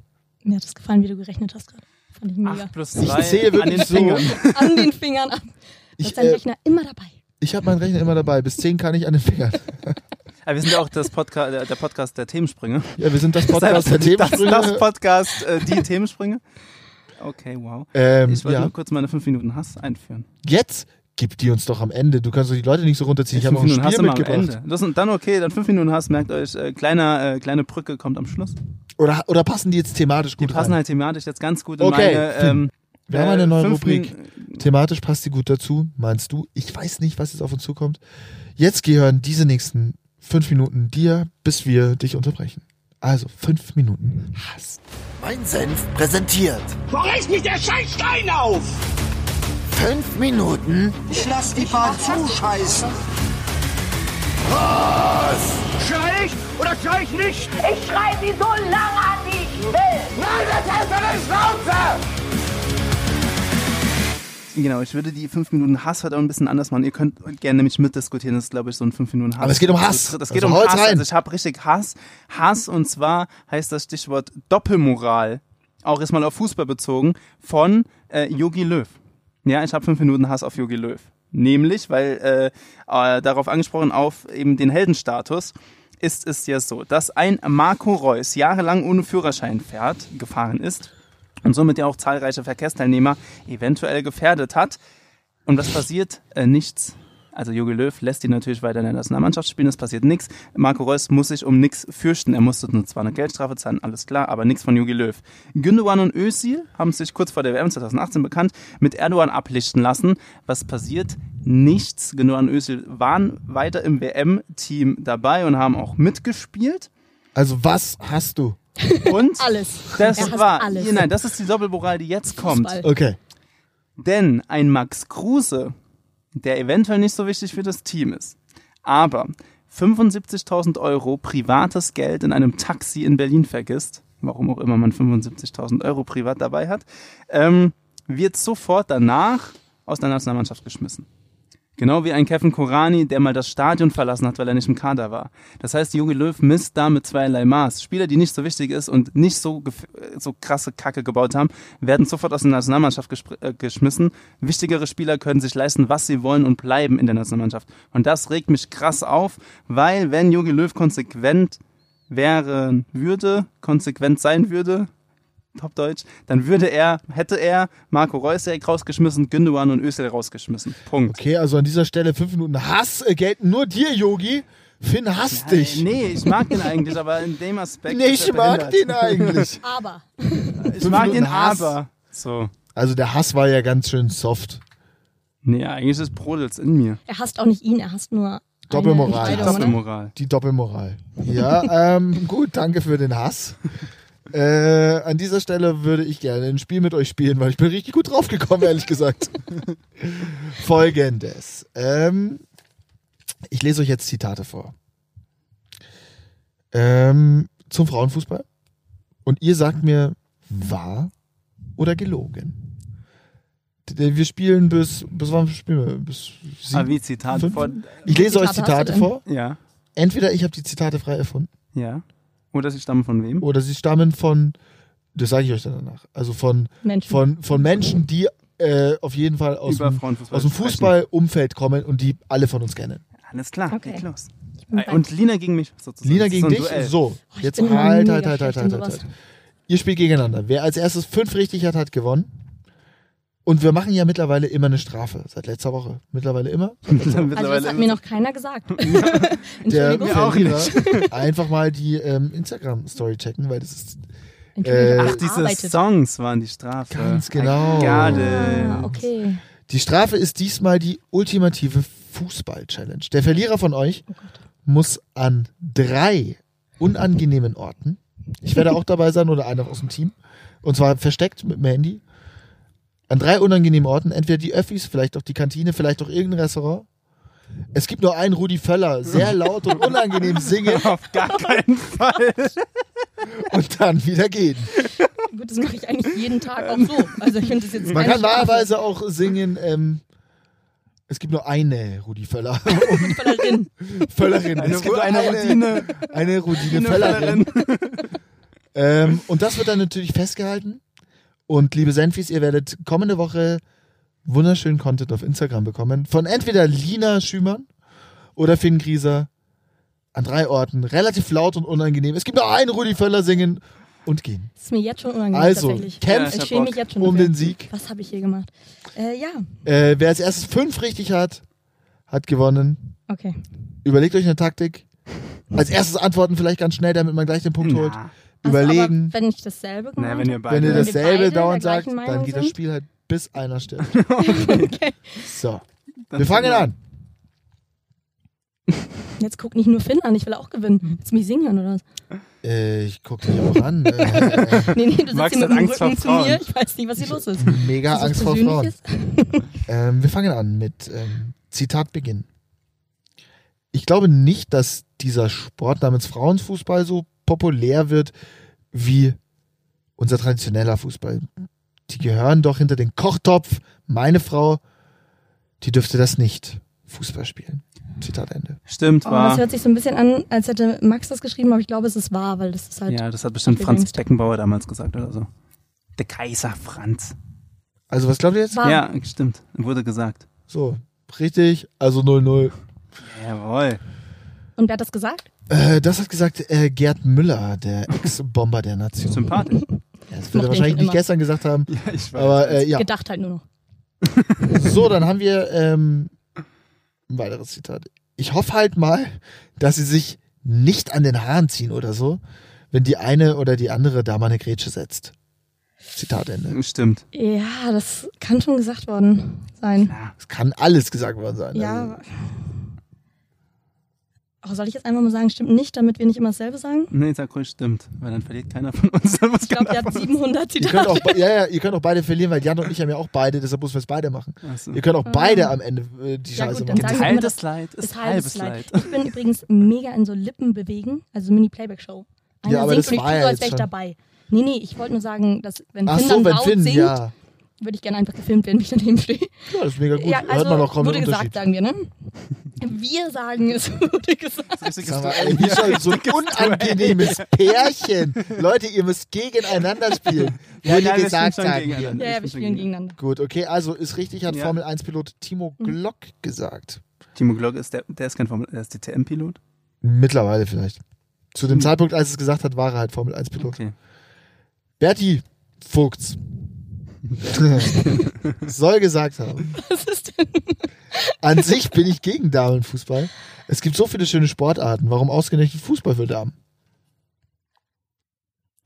Mir hat es gefallen, wie du gerechnet hast gerade. Fand ich mega. 8 plus Ich 2 zähle an wirklich den so. Fingern. An den Fingern ab. Du Ich, hast deinen äh, Rechner immer dabei. ich habe meinen Rechner immer dabei. Bis 10 kann ich an den Fingern. Aber wir sind ja auch das Podca der, der Podcast der Themensprünge. Ja, wir sind das Podcast der das, Themensprünge. das Podcast, äh, die Themensprünge. Okay, wow. ähm, Ich wollte ja. nur kurz meine 5 Minuten Hass einführen. Jetzt gib die uns doch am Ende. Du kannst doch die Leute nicht so runterziehen. Ich habe auch ein Minuten Hass Spiel am mitgebracht. Ende. Das ist dann okay, dann 5 Minuten Hass, merkt euch, äh, kleiner, äh, kleine Brücke kommt am Schluss. Oder, oder passen die jetzt thematisch Die gut passen rein? halt thematisch jetzt ganz gut in Okay, meine. Ähm, Wir haben eine neue fünf Rubrik. Thematisch passt die gut dazu, meinst du? Ich weiß nicht, was jetzt auf uns zukommt. Jetzt gehören diese nächsten fünf Minuten dir, bis wir dich unterbrechen. Also fünf Minuten Hass. Mein Senf präsentiert. Wo reißt mich der Scheißstein auf? Fünf Minuten Ich lass die Bahn zuscheißen. Schrei ich oder schrei ich nicht? Ich schrei sie so lange an, wie ich will. Nein, das heißt eine Schnauze! Genau, ich würde die 5 Minuten Hass heute auch ein bisschen anders machen. Ihr könnt gerne nämlich mitdiskutieren, das ist, glaube ich, so ein 5 Minuten Hass. Aber es geht um Hass. Das geht Also um Hass. rein. Also ich habe richtig Hass. Hass und zwar heißt das Stichwort Doppelmoral, auch jetzt mal auf Fußball bezogen, von äh, Yogi Löw. Ja, ich habe 5 Minuten Hass auf Yogi Löw. Nämlich, weil äh, äh, darauf angesprochen, auf eben den Heldenstatus, ist es ja so, dass ein Marco Reus jahrelang ohne Führerschein fährt, gefahren ist und somit ja auch zahlreiche Verkehrsteilnehmer eventuell gefährdet hat. Und was passiert? Äh, nichts. Also Jogi Löw lässt ihn natürlich weiter in der Nationalmannschaft spielen, es passiert nichts. Marco Reus muss sich um nichts fürchten. Er musste zwar eine Geldstrafe zahlen, alles klar, aber nichts von Jogi Löw. Gündogan und Özil haben sich kurz vor der WM 2018 bekannt mit Erdogan ablichten lassen. Was passiert? Nichts. Gündogan und Özil waren weiter im WM-Team dabei und haben auch mitgespielt. Also was hast du? Und Alles. das Er war, alles. nein, das ist die Doppelmoral, die jetzt kommt. Fußball. Okay. Denn ein Max Kruse, der eventuell nicht so wichtig für das Team ist, aber 75.000 Euro privates Geld in einem Taxi in Berlin vergisst, warum auch immer man 75.000 Euro privat dabei hat, ähm, wird sofort danach aus der Nationalmannschaft geschmissen. Genau wie ein Kevin Korani, der mal das Stadion verlassen hat, weil er nicht im Kader war. Das heißt, Jogi Löw misst da mit zweierlei Maß. Spieler, die nicht so wichtig ist und nicht so, so krasse Kacke gebaut haben, werden sofort aus der Nationalmannschaft äh, geschmissen. Wichtigere Spieler können sich leisten, was sie wollen und bleiben in der Nationalmannschaft. Und das regt mich krass auf, weil wenn Jogi Löw konsequent wären würde, konsequent sein würde, top Deutsch, dann würde er, hätte er Marco Reus direkt rausgeschmissen, Gündogan und Özil rausgeschmissen. Punkt. Okay, also an dieser Stelle fünf Minuten Hass äh, gelten nur dir, Yogi. Finn hasst dich. Nee, ich mag den eigentlich, aber in dem Aspekt. Nee, ich mag behindert. den eigentlich. Aber. Ich mag Minuten ihn Hass. aber. So. Also der Hass war ja ganz schön soft. Nee, eigentlich ist Brodels in mir. Er hasst auch nicht ihn, er hasst nur. Doppelmoral. Oder? Doppelmoral. Die Doppelmoral. Ja, ähm, gut, danke für den Hass. Äh, an dieser Stelle würde ich gerne ein Spiel mit euch spielen, weil ich bin richtig gut draufgekommen, ehrlich gesagt. Folgendes. Ähm, ich lese euch jetzt Zitate vor. Ähm, zum Frauenfußball. Und ihr sagt mir, wahr oder gelogen. Wir spielen bis, bis wann spielen wir? Bis sieben? Ah, wie Zitate fünf? vor. Ich lese euch Zitate du Zitate vor. Ja, Entweder ich habe die Zitate frei erfunden ja. Oder sie stammen von wem? oder sie stammen von, das sage ich euch dann danach, also von, Menschen. von, von Menschen, die äh, auf jeden Fall aus Über dem, aus dem. Fußballumfeld kommen und die alle von uns kennen. Alles klar, Okay. geht los. Und Lina gegen mich sozusagen. Lina gegen so dich? Duell. So, ich jetzt halt, halt, halt, halt, halt, sowas. halt. Ihr spielt gegeneinander. Wer als erstes fünf richtig hat, hat gewonnen. Und wir machen ja mittlerweile immer eine Strafe. Seit letzter Woche. Mittlerweile immer. Also das hat mir noch keiner gesagt. Der Entschuldigung. auch Verlierer einfach mal die ähm, Instagram-Story checken, weil das ist. Äh, Ach, diese arbeite. Songs waren die Strafe. Ganz genau. Ah, okay. Die Strafe ist diesmal die ultimative Fußball-Challenge. Der Verlierer von euch muss an drei unangenehmen Orten, ich werde auch dabei sein oder einer aus dem Team, und zwar versteckt mit dem Handy, an drei unangenehmen Orten, entweder die Öffis, vielleicht auch die Kantine, vielleicht auch irgendein Restaurant. Es gibt nur einen Rudi Völler, sehr laut und unangenehm singen Auf gar keinen Fall. und dann wieder gehen. Gut, das mache ich eigentlich jeden Tag auch so. Also ich finde das jetzt Man kann wahlweise auch singen, ähm, es gibt nur eine Rudi Völler. Völlerin. Völlerin. Eine, Es gibt nur eine. Eine Routine Eine Völlerin. Ähm, und das wird dann natürlich festgehalten. Und liebe Senfis, ihr werdet kommende Woche wunderschönen Content auf Instagram bekommen. Von entweder Lina Schümann oder Finn Grieser an drei Orten. Relativ laut und unangenehm. Es gibt nur einen Rudi Völler singen und gehen. Das ist mir jetzt schon unangenehm Also, tatsächlich. kämpft ich schäme mich jetzt schon um dafür. den Sieg. Was habe ich hier gemacht? Äh, ja, Äh, wer als erstes fünf richtig hat, hat gewonnen. okay. Überlegt euch eine Taktik. Als erstes antworten vielleicht ganz schnell, damit man gleich den Punkt holt. Überlegen. Also, aber wenn ich dasselbe gemacht na, wenn ihr habe? beide. Wenn ihr Wenn wir dasselbe beide dauernd sagt, dann geht das? Spiel halt bis einer stirbt. okay. So, Dann wir fangen an. Jetzt guck nicht nur Finn an, ich will auch gewinnen. Willst du mich singen hören oder was? Äh, ich gucke dich auch an. Äh, Nee, nee, du sitzt Max hier mit dem Angst vor Rücken zu Frauen. mir. Ich weiß nicht, was hier los ist. mega Ist Angst vor Frauen. Ähm, wir fangen an mit ähm, Zitat Beginn. Ich glaube nicht, dass dieser Sport namens Frauenfußball so populär wird wie unser traditioneller Fußball. Die gehören doch hinter den Kochtopf. Meine Frau, die dürfte das nicht Fußball spielen. Zitat Ende. Stimmt, Oh, das war. hört sich so ein bisschen an, als hätte Max das geschrieben, aber ich glaube, es ist wahr, weil das ist halt. Ja, das hat bestimmt Franz denkst? Beckenbauer damals gesagt oder so. Der Kaiser Franz. Also was glaubt ihr jetzt? Wahr. Ja, stimmt. Wurde gesagt. So, richtig. Also 0-0. Jawohl. Und wer hat das gesagt? Äh, das hat gesagt äh, Gerd Müller, der Ex-Bomber der Nation. Sympathisch. Ja, das wird Mochte er ich wahrscheinlich nicht immer. gestern gesagt haben. Ja, ich weiß. Aber äh, ja. Gedacht halt nur noch. So, dann haben wir ähm, ein weiteres Zitat. Ich hoffe halt mal, dass sie sich nicht an den Haaren ziehen oder so, wenn die eine oder die andere da mal eine Grätsche setzt. Zitat Ende. Stimmt. Ja, das kann schon gesagt worden sein. Es kann alles gesagt worden sein. Also, Ja. Oh, soll ich jetzt einfach mal sagen, stimmt nicht, damit wir nicht immer dasselbe sagen? Nee, sag ruhig stimmt, weil dann verliert keiner von uns. Ich glaube. 700 Ihr könnt auch, Zitate. be- ja, ja, ihr könnt auch beide verlieren, weil Jan und ich haben ja auch beide, deshalb müssen wir es beide machen. Ach so. Ihr könnt auch beide am Ende äh, die Ja, Scheiße gut, dann machen. Geteiltes das Leid ist halbes halbes Leid. Leid. Ich bin übrigens mega in so Lippen bewegen, also Mini-Playback-Show. Einer Ja, aber singt das und ich war tue so, als wäre ich dabei. Nee, nee, ich wollte nur sagen, dass wenn Ach Finn so, dann wenn laut Finn, singt, ja. Würde ich gerne einfach gefilmt werden, wie ich daneben stehe. Ja, das ist mega gut. Ja, Hört also man auch kaum wurde gesagt, sagen wir, ne? Wir sagen es, wurde gesagt. Ey, wie hier. schon so ein unangenehmes Pärchen. Leute, ihr müsst gegeneinander spielen. Ja, Würde nein, wir gesagt sagen wir. gegeneinander. Ja, ja, wir spielen gegen- gegeneinander. Gut, okay, also ist richtig, hat Ja. Formel 1 Pilot Timo Mhm. Glock gesagt. Timo Glock ist der, der ist kein Formel, der ist DTM-Pilot. Mittlerweile vielleicht. Zu dem Hm. Zeitpunkt, als es gesagt hat, war er halt Formel 1 Pilot. Okay. Berti Vogts soll gesagt haben. Was ist denn? An sich bin ich gegen Damenfußball. Es gibt so viele schöne Sportarten. Warum ausgerechnet Fußball für Damen?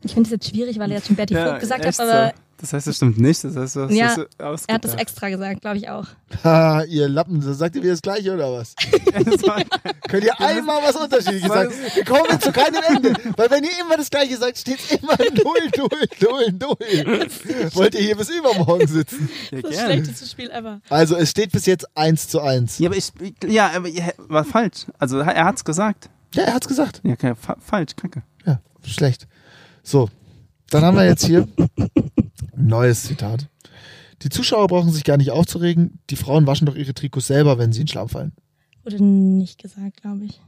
Ich finde es jetzt schwierig, weil er jetzt schon Bertie Vogt gesagt hat, aber so. Das heißt, das stimmt nicht. Das heißt, du hast Ja, das er hat das extra gesagt, glaube ich auch. Ha, ihr Lappen, sagt ihr wieder das Gleiche oder was? War- Könnt ihr einmal was Unterschiedliches sagen? Wir kommen zu keinem Ende. Weil wenn ihr immer das Gleiche sagt, steht es immer 0, 0, 0, 0. Wollt ihr hier bis übermorgen sitzen? ja, Das schlechteste Spiel ever. Also es steht bis jetzt 1 zu 1. Ja, aber ich, ja, aber ja, war falsch. Also er hat's gesagt. Ja, er hat's gesagt. Ja, okay, fa falsch, kacke. Ja, schlecht. So, dann haben wir jetzt hier ein neues Zitat. Die Zuschauer brauchen sich gar nicht aufzuregen. Die Frauen waschen doch ihre Trikots selber, wenn sie in Schlamm fallen. Wurde nicht gesagt, glaube ich.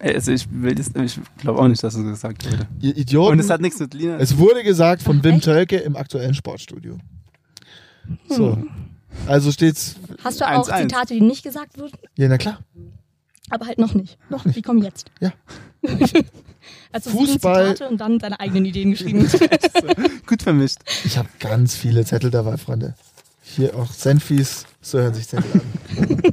Also ich will das, ich glaube auch nicht, dass es gesagt wurde. Ihr Idioten. Und es hat nichts mit Lina. Es wurde gesagt von Ach, Wim echt? Tölke im aktuellen Sportstudio. So. Also steht's. Hast du auch 1-1. Zitate, die nicht gesagt wurden, Ja, na klar. aber halt noch nicht? Noch nicht. Die kommen jetzt. Ja. Also Fußball- Zitate und dann deine eigenen Ideen geschrieben. Gut vermischt. Ich habe ganz viele Zettel dabei, Freunde. Hier auch Senfis, so hören sich Zettel an.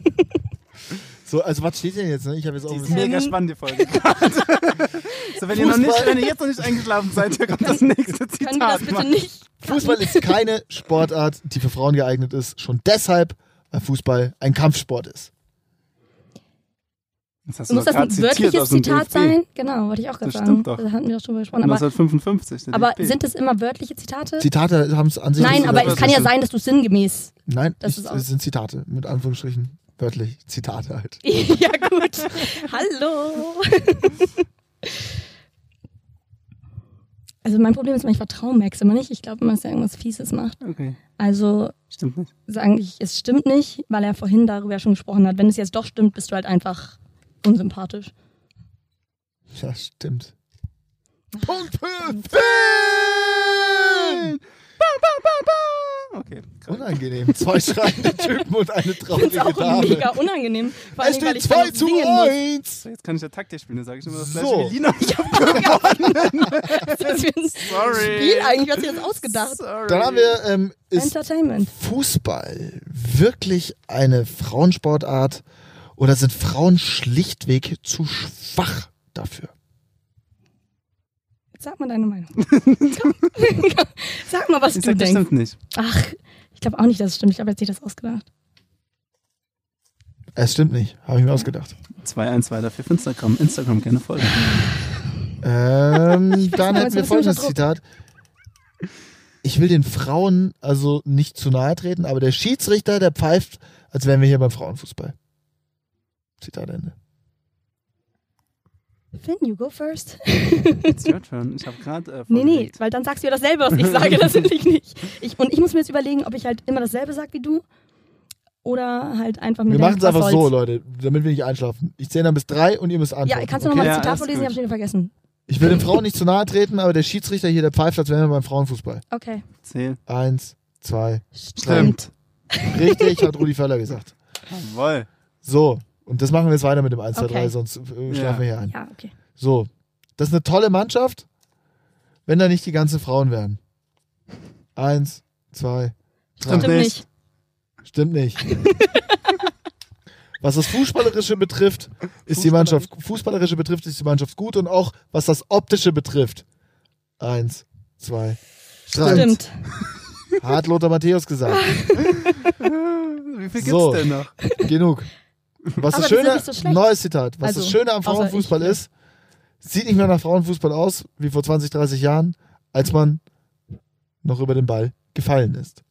so, also was steht denn jetzt? Ne? Ich habe jetzt auch Die ist mega spannend, die Folge. so, wenn ihr, noch nicht, wenn ihr jetzt noch nicht eingeschlafen seid, hier kommt das nächste Zitat. Können wir das bitte nicht? Fußball ist keine Sportart, die für Frauen geeignet ist. Schon deshalb, weil Fußball ein Kampfsport ist. Das Muss das ein wörtliches Zitat DFB. sein? Genau, wollte ich auch gerade Das sagen. stimmt doch. Da hatten wir doch drüber gesprochen. Aber, 1955. der aber sind es immer wörtliche Zitate? Zitate haben es an sich Nein, aber es kann ja sein, dass du sinngemäß. Nein, das ich, auch- sind Zitate, mit Anführungsstrichen. Wörtlich. Zitate halt. ja, gut. Hallo. Also mein Problem ist, ich vertraue Max immer nicht. Ich glaube immer, dass er irgendwas Fieses macht. Okay, Also stimmt nicht. sagen ich, es stimmt nicht, weil er vorhin darüber schon gesprochen hat. Wenn es jetzt doch stimmt, bist du halt einfach unsympathisch. Ja, stimmt. Punkt für Finn! Okay, krass. Unangenehm. Zwei schreiende Typen und eine Das traurige ist auch Dame. mega unangenehm. Vor Es steht ich dann 2 noch zu singen muss. 1. So, jetzt kann ich ja Taktik spielen, dann sage ich immer das So. gleiche wie Lina. Ich hab Das ist für ein Sorry. Spiel eigentlich, was ihr jetzt ausgedacht. Sorry. Dann haben wir, ähm, ist Entertainment. Fußball wirklich eine Frauensportart oder sind Frauen schlichtweg zu schwach dafür? Sag mal deine Meinung. Sag mal, was Ich du sag, das denkst. stimmt nicht. Ach, ich glaube auch nicht, dass es stimmt. Ich habe jetzt nicht das ausgedacht. Es stimmt nicht, habe ich mir ausgedacht. 2-1 weiter für Instagram. Instagram gerne folgen. Ähm, dann hätten wir folgendes. Zitat. Ich will den Frauen also nicht zu nahe treten, aber der Schiedsrichter, der pfeift, als wären wir hier beim Frauenfußball. Zitat Ende. Finn, you go first. It's your turn. Ich habe gerade äh, Nee, nee, weil dann sagst du ja dasselbe, was ich sage. Das will ich nicht. Ich, und ich muss mir jetzt überlegen, ob ich halt immer dasselbe sage wie du oder halt einfach mit Wir machen es einfach so, soll's. Leute, damit wir nicht einschlafen. Ich zähle dann bis drei und ihr müsst antworten. Ja, kannst du okay? nochmal Ja, das Zitat ist vorlesen? gut. Ich habe schon wieder vergessen. Ich will den Frauen nicht zu nahe treten, aber der Schiedsrichter hier, der pfeift, als wären wir beim Frauenfußball. Okay. Zähl. Eins, zwei, Stimmt. richtig, hat Rudi Völler gesagt. Jawohl. So, und das machen wir jetzt weiter mit dem 1, 2, Okay. 3, sonst äh, schlafen Ja. wir hier ein. Ja, okay. So, das ist eine tolle Mannschaft, wenn da nicht die ganzen Frauen wären. Eins, zwei, drei. Stimmt nicht. Stimmt nicht. Was das Fußballerische betrifft, ist die Mannschaft, Fußballerische betrifft, ist die Mannschaft gut und auch was das Optische betrifft. Eins, zwei, drei. Stimmt. Hat Lothar Matthäus gesagt. Wie viel gibt's So. denn noch? Genug. Was Aber das Schöne, nicht so neues Zitat, was Also, das Schöne am Frauenfußball ich. ist, sieht nicht mehr nach Frauenfußball aus, wie vor 20, 30 Jahren, als man noch über den Ball gefallen ist.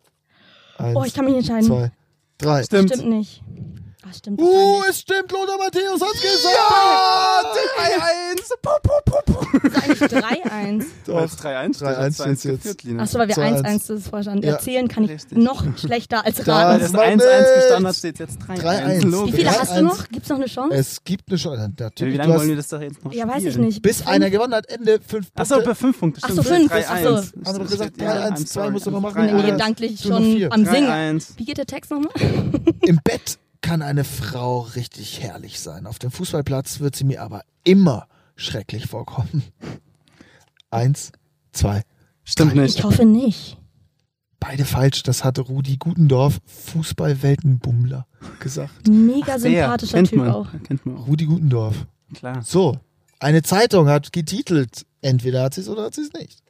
Eins, Oh, ich kann mich entscheiden. zwei, drei. Stimmt. Stimmt nicht. Ah, stimmt. Uh, es stimmt, Lothar Matthäus hat's gesagt! Ja, 3-1. Puh, puh, puh, puh. Das ist eigentlich 3-1. Weil es 3-1 steht, 3-1 hat's 2-1 steht's jetzt. Achso, weil wir 2-1. 1-1 das vorher standen. Ja. Erzählen kann ich Richtig. noch schlechter als raten. ist noch 1-1 nichts. gestanden hat, steht jetzt 3-1. 3-1. Logisch. Wie viele 3-1. hast du noch? Gibt's noch eine Chance? Es gibt eine Chance. Natürlich, wie du lange hast, wollen wir das doch jetzt noch ja, weiß ich nicht. bis einer gewonnen hat, Ende fünf Achso, Punkte. bei 5 Punkte. Ach stimmt, so, fünf, steht ach 3-1. so. Steht Andere gesagt, 3-1, 3-1, sorry. zwei musst du noch machen. Ich bin gedanklich du schon am Singen. 3-1. Wie geht der Text nochmal? Im Bett kann eine Frau richtig herrlich sein. Auf dem Fußballplatz wird sie mir aber immer schrecklich vorkommen. Eins, zwei, Stimmt nicht. Ich hoffe nicht. beide falsch. Das hatte Rudi Gutendorf, Fußballweltenbummler, gesagt. Mega Der, sympathischer kennt Typ man. auch. Kennt man auch. Rudi Gutendorf. Klar. So, eine Zeitung hat getitelt, entweder hat sie es oder hat sie es nicht.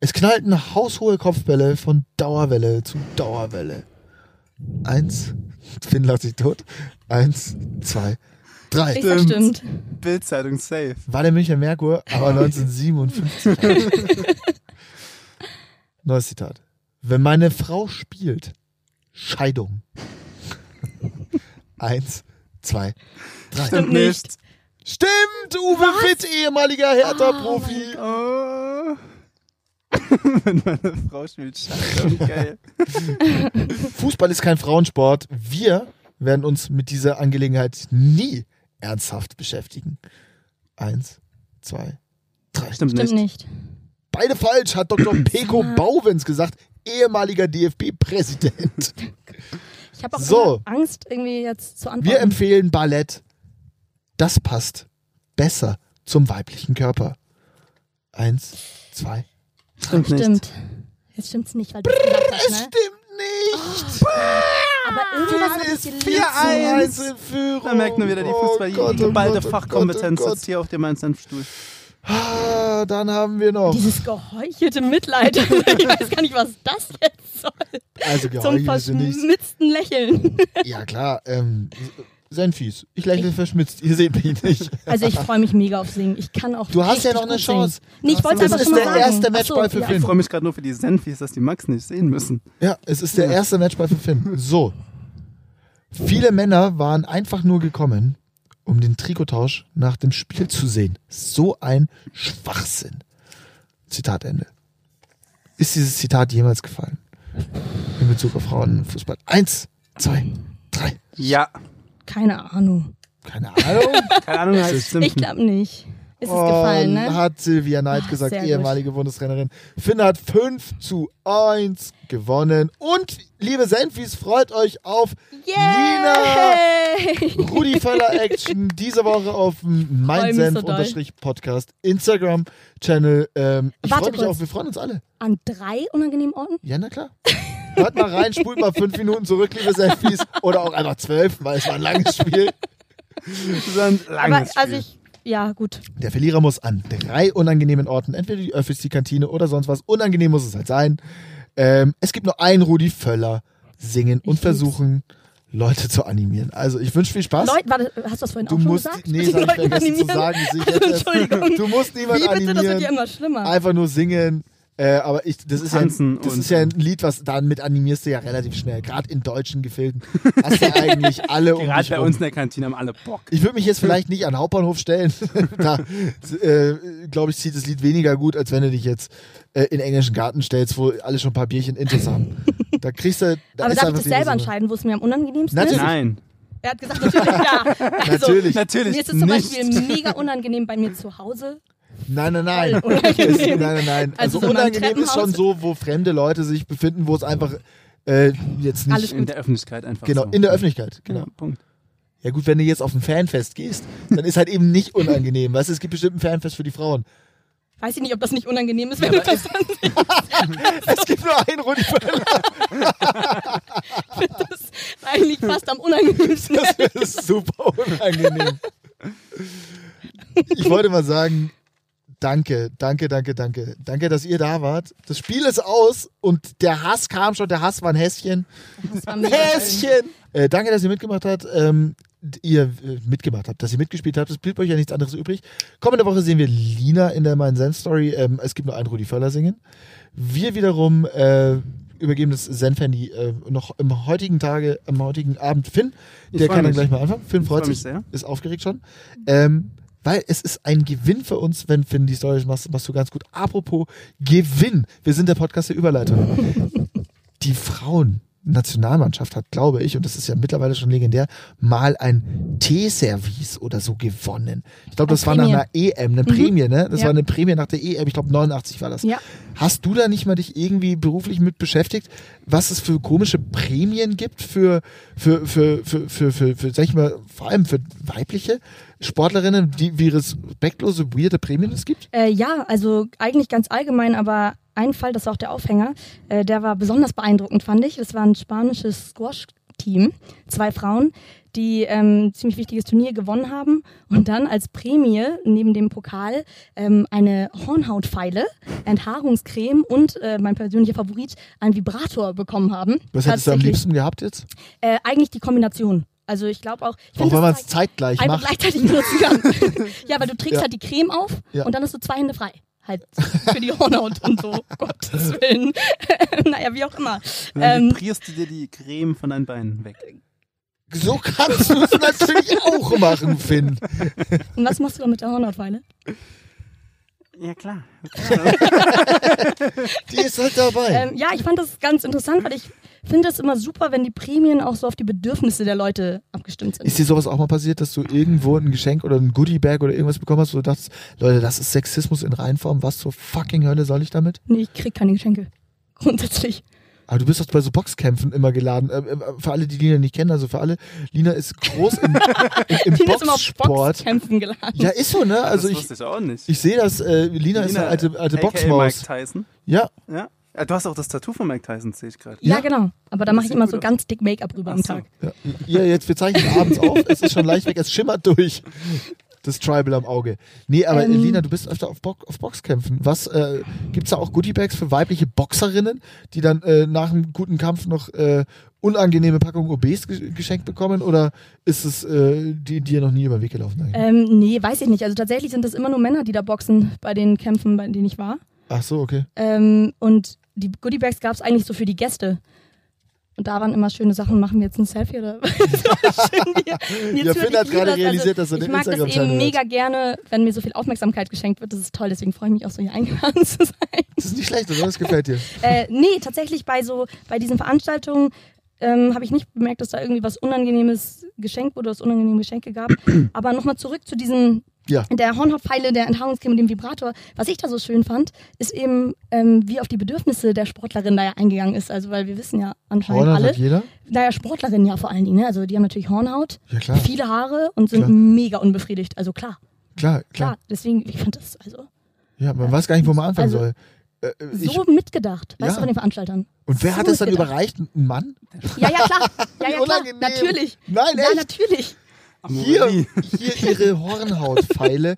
Es knallten haushohe Kopfbälle von Dauerwelle zu Dauerwelle. Eins, Finn lacht sich tot. Eins, zwei, drei. Ich sag stimmt. Bildzeitung safe. War der Münchner Merkur, aber 1957. Neues Zitat. Wenn meine Frau spielt, Scheidung. Eins, zwei, drei. Stimmt nicht. nicht. Stimmt, Uwe Witt, ehemaliger Hertha-Profi. Oh. Wenn meine Frau spielt, scheiße. Geil. Fußball ist kein Frauensport. Wir werden uns mit dieser Angelegenheit nie ernsthaft beschäftigen. Eins, zwei, drei. Stimmt Stimmt nicht. nicht. Beide falsch, hat Dr. Peko Bauwens gesagt, ehemaliger DFB-Präsident. Ich habe auch So. Angst, irgendwie jetzt zu Wir antworten. empfehlen Ballett. Das passt besser zum weiblichen Körper. Eins, zwei. Stimmt nicht. Stimmt. Jetzt stimmt's nicht, weil du es hast, Es ne? stimmt nicht. Aber irgendwas hat Es ist gelesen. 4 zu 1 in Führung. Da merkt man wieder die Oh Fußball, Gott, die oh geballte Gott, oh Fachkompetenz Gott, oh sitzt hier auf dem 1 Stuhl. Ah, dann haben wir noch. Dieses geheuchelte Mitleid. ich weiß gar nicht, was das jetzt soll. Also Zum verschmitzten Lächeln. Ja klar, ähm, Senfis. Ich lächle verschmitzt, ihr seht mich nicht. Also ich freue mich mega auf Singen. Ich kann auch Du hast ja noch eine. Chance. Nee, ich wollte Das einfach ist schon mal der sagen. erste Ach so, Matchball für ja. Finn. Ich freue mich gerade nur für die Senfis, dass die Max nicht sehen müssen. Ja, es ist der erste Matchball für Finn. So. Viele Männer waren einfach nur gekommen, um den Trikottausch nach dem Spiel zu sehen. So ein Schwachsinn. Zitat Ende. Ist dieses Zitat jemals gefallen? In Bezug auf Frauenfußball. Eins, zwei, drei. Ja. Keine Ahnung. Keine Ahnung. Keine Ahnung, heißt Ich stimmt. glaube nicht. Ist es gefallen, ne? Hat Silvia Neid Ah, gesagt, sehr gut. ehemalige Bundestrainerin. Finn hat 5 zu 1 gewonnen. Und, liebe Senfis, freut euch auf Yay! Nina Rudi Völler Action diese Woche auf dem Mein Freu mich Senf so doll. unterstrich Podcast Instagram Channel. Ähm, ich freue mich kurz. auch, wir freuen uns alle. An drei unangenehmen Orten? Ja, na klar. Hört mal rein, spult mal fünf Minuten zurück, liebe Senfis. Oder auch einfach zwölf, weil es war ein langes Spiel. Das war ein Aber langes also Spiel. ich, ja gut. Der Verlierer muss an drei unangenehmen Orten, entweder die Öffis, die Kantine oder sonst was. Unangenehm muss es halt sein. Ähm, es gibt nur einen Rudi Völler singen und lieb's. versuchen, Leute zu animieren. Also ich wünsche viel Spaß. Leute, warte, hast du das vorhin du auch schon musst, gesagt? nee, Die ich Leute vergessen zu animieren? sagen. ich jetzt erst. Entschuldigung. Du musst niemand Wie bitte? Das wird animieren. ja immer schlimmer. Einfach nur singen. Äh, aber ich, das ist, ja, das ist ja ein Lied, was damit animierst du ja relativ schnell. Gerade in deutschen Gefilden hast du eigentlich alle um Gerade bei rum. uns in der Kantine haben alle Bock. Ich würde mich jetzt vielleicht nicht an den Hauptbahnhof stellen. da, äh, glaube ich, zieht das Lied weniger gut, als wenn du dich jetzt äh, in den englischen Garten stellst, wo alle schon ein paar Bierchen Intus haben. Da kriegst du. Da Aber ist darf ich das selber diese- entscheiden, wo es mir am unangenehmsten Natürlich. ist? Nein. Er hat gesagt, natürlich, ja. Also, Natürlich. Natürlich Mir ist es zum nicht. Beispiel mega unangenehm bei mir zu Hause. Nein, nein, nein. Es- nein, nein, nein. Also, Also so unangenehm ist schon so, wo fremde Leute sich befinden, wo es einfach äh, jetzt nicht. Alles In der Öffentlichkeit einfach Genau, so. in der Öffentlichkeit. Genau. Ja, Punkt. Ja gut, wenn du jetzt auf ein Fanfest gehst, dann ist halt eben nicht unangenehm. Weißt du, es gibt bestimmt ein Fanfest für die Frauen. Weiß ich nicht, ob das nicht unangenehm ist, wenn du das dann Es gibt nur einen Rudi Völler. das, eigentlich fast am unangenehmsten. Das ist super unangenehm. Ich wollte mal sagen, danke, danke, danke, danke. Danke, dass ihr da wart. Das Spiel ist aus und der Hass kam schon. Der Hass war ein Häschen. Das war. Häschen! Äh, danke, dass ihr mitgemacht habt. Ähm, ihr äh, mitgemacht habt, dass ihr mitgespielt habt. Es blieb euch ja nichts anderes übrig. Kommende Woche sehen wir Lina in der Mein Senf Story. Ähm, es gibt nur einen Rudi Völler singen. Wir wiederum äh, übergeben das Senf-Handy äh, noch im heutigen Tage, am heutigen Abend Finn. Ich Der kann dann mich. gleich mal anfangen. Finn freut sich, sehr. ist aufgeregt schon. Ähm, weil es ist ein Gewinn für uns, wenn Finn die Stories machst, machst du ganz gut. Apropos Gewinn. Wir sind der Podcast der Überleitung. die Frauen. Nationalmannschaft hat, glaube ich, und das ist ja mittlerweile schon legendär, mal ein Teeservice oder so gewonnen. Ich glaube, das war Prämie. nach einer EM, eine Prämie, ne? Das Ja. war eine Prämie nach der EM, ich glaube 89 war das. Ja. Hast du da nicht mal dich irgendwie beruflich mit beschäftigt, was es für komische Prämien gibt für, für, für, für, für, für, für sag ich mal, vor allem für weibliche Sportlerinnen, die, wie respektlose, weirde Prämien es gibt? Äh, ja, also eigentlich ganz allgemein, aber ein Fall, das war auch der Aufhänger, äh, der war besonders beeindruckend, fand ich. Das war ein spanisches Squash-Team, zwei Frauen, die ähm, ein ziemlich wichtiges Turnier gewonnen haben und dann als Prämie neben dem Pokal ähm, eine Hornhautfeile, Enthaarungscreme und äh, mein persönlicher Favorit, einen Vibrator bekommen haben. Was hättest du am liebsten gehabt jetzt? Äh, eigentlich die Kombination. Also ich glaube auch, ich Auch wenn man es zeitgleich macht. gleichzeitig benutzen kann. ja, weil du trägst Ja. halt die Creme auf Ja. und dann hast du zwei Hände frei. Halt für die Hornhaut und so, Gottes Willen. naja, wie auch immer. Dann Ähm, vibrierst du dir die Creme von deinen Beinen weg. So kannst du es natürlich auch machen, Finn. und was machst du dann mit der Hornhautfeile? Ja, klar. Die ist halt dabei. Ähm, ja, ich fand das ganz interessant, weil ich finde es immer super, wenn die Prämien auch so auf die Bedürfnisse der Leute abgestimmt sind. Ist dir sowas auch mal passiert, dass du irgendwo ein Geschenk oder ein Goodiebag oder irgendwas bekommen hast, wo du dachtest, Leute, das ist Sexismus in Reinform, was zur fucking Hölle soll ich damit? Nee, ich krieg keine Geschenke. Grundsätzlich. Aber du bist doch bei so Boxkämpfen immer geladen. Äh, äh, für alle, die Lina nicht kennen, also für alle, Lina ist groß im, im, im Die ist immer auf Boxsport. Boxkämpfen geladen. Ja, ist so, ne? Also das ich, ich auch nicht. ich sehe das, äh, Lina, ist eine alte, alte Boxmaus. Mike Tyson. Ja, Ja. Ja. Du hast auch das Tattoo von Mike Tyson, sehe ich gerade. Ja, Ja. genau. Aber da mache ich immer so aus. ganz dick Make-up rüber am so. Tag. ja. ja, jetzt, wir zeichnen abends auf, es ist schon leicht weg, es schimmert durch. Das Tribal am Auge. Nee, aber Ähm. äh, Lina, du bist öfter auf, Bo auf Boxkämpfen. Was, äh, gibt's da auch Goodiebags für weibliche Boxerinnen, die dann äh, nach einem guten Kampf noch äh, unangenehme Packung OBs ge geschenkt bekommen? Oder ist es äh, die dir noch nie über den Weg gelaufen? eigentlich? Ähm, nee, weiß ich nicht. Also tatsächlich sind das immer nur Männer, die da boxen bei den Kämpfen, bei denen ich war. Ach so, okay. Ähm, und die Goodiebags gab es eigentlich so für die Gäste. Und da waren immer schöne Sachen. Machen wir jetzt ein Selfie oder? Ja, Finn hat ich gerade realisiert, dass er Ich den mag das Instagram-Channel eben mega gerne, wenn mir so viel Aufmerksamkeit geschenkt wird. Das ist toll. Deswegen freue ich mich auch so hier eingeladen zu sein. Das ist nicht schlecht, oder? Das gefällt dir. Äh, nee, tatsächlich bei so bei diesen Veranstaltungen ähm, habe ich nicht bemerkt, dass da irgendwie was Unangenehmes geschenkt wurde, es unangenehme Geschenke gab. Aber nochmal zurück zu diesen Ja. der Hornhautpfeile, der Enthaarungscreme und dem Vibrator. Was ich da so schön fand, ist eben, ähm, wie auf die Bedürfnisse der Sportlerin da ja eingegangen ist. Also, weil wir wissen ja anscheinend Hornhaut alle, hat jeder? naja, Sportlerinnen ja vor allen Dingen, ne? Also, die haben natürlich Hornhaut, Ja, viele Haare und sind Klar. mega unbefriedigt. Also, klar, Klar, klar. klar. Deswegen, ich fand das, also, Ja, man weiß gar nicht, wo man anfangen Also, soll. Äh, äh, ich, so mitgedacht, weißt Ja. du, von den Veranstaltern. und wer so hat das dann mitgedacht. überreicht? Ein Mann? Ja, ja, klar. Ja, ja, klar. Natürlich. Nein, Ja, echt? natürlich. Hier, hier ihre Hornhautpfeile,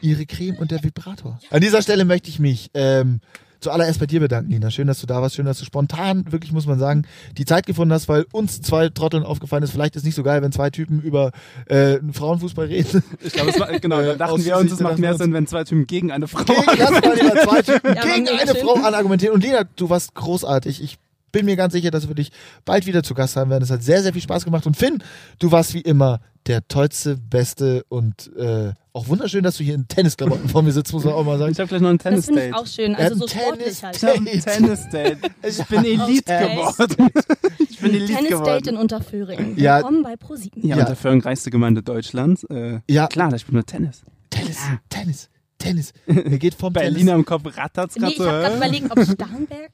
ihre Creme und der Vibrator. An dieser Stelle möchte ich mich ähm, zuallererst bei dir bedanken, Lina. Schön, dass du da warst. Schön, dass du spontan, wirklich muss man sagen, die Zeit gefunden hast, weil uns zwei Trotteln aufgefallen ist. Vielleicht ist nicht so geil, wenn zwei Typen über äh, Frauenfußball reden. Ich glaube, es war, genau, Äh, da dachten wir uns, es macht mehr Sinn, wenn zwei Typen gegen eine Frau Gegen, lieber zwei Typen Ja, gegen eine schön. Frau anargumentieren. Und Lina, du warst großartig. Ich bin mir ganz sicher, dass wir dich bald wieder zu Gast haben werden. Es hat sehr, sehr viel Spaß gemacht. Und Finn, du warst wie immer der tollste, beste und äh, auch wunderschön, dass du hier in Tennisklamotten vor mir sitzt, muss man auch mal sagen. Ich habe gleich noch ein Das finde ich Tennis-Date. auch schön. Also, so ein sportlich halt. Ich hab ein Date. Tennis-Date. Ich bin Elite Okay. geworden. Ich bin Elite Tennis-Date geworden. in Unterföhring. Ja. Willkommen bei ProSieben. Ja, Ja. dafür reichste Gemeinde Deutschlands. Äh, Ja. Klar, da spielt nur Tennis. Tennis, Tennis, Tennis. Er geht vom Berliner im Kopf rattert's Nee, gerade ich so. habe gerade hä? überlegt, ob Starnberg,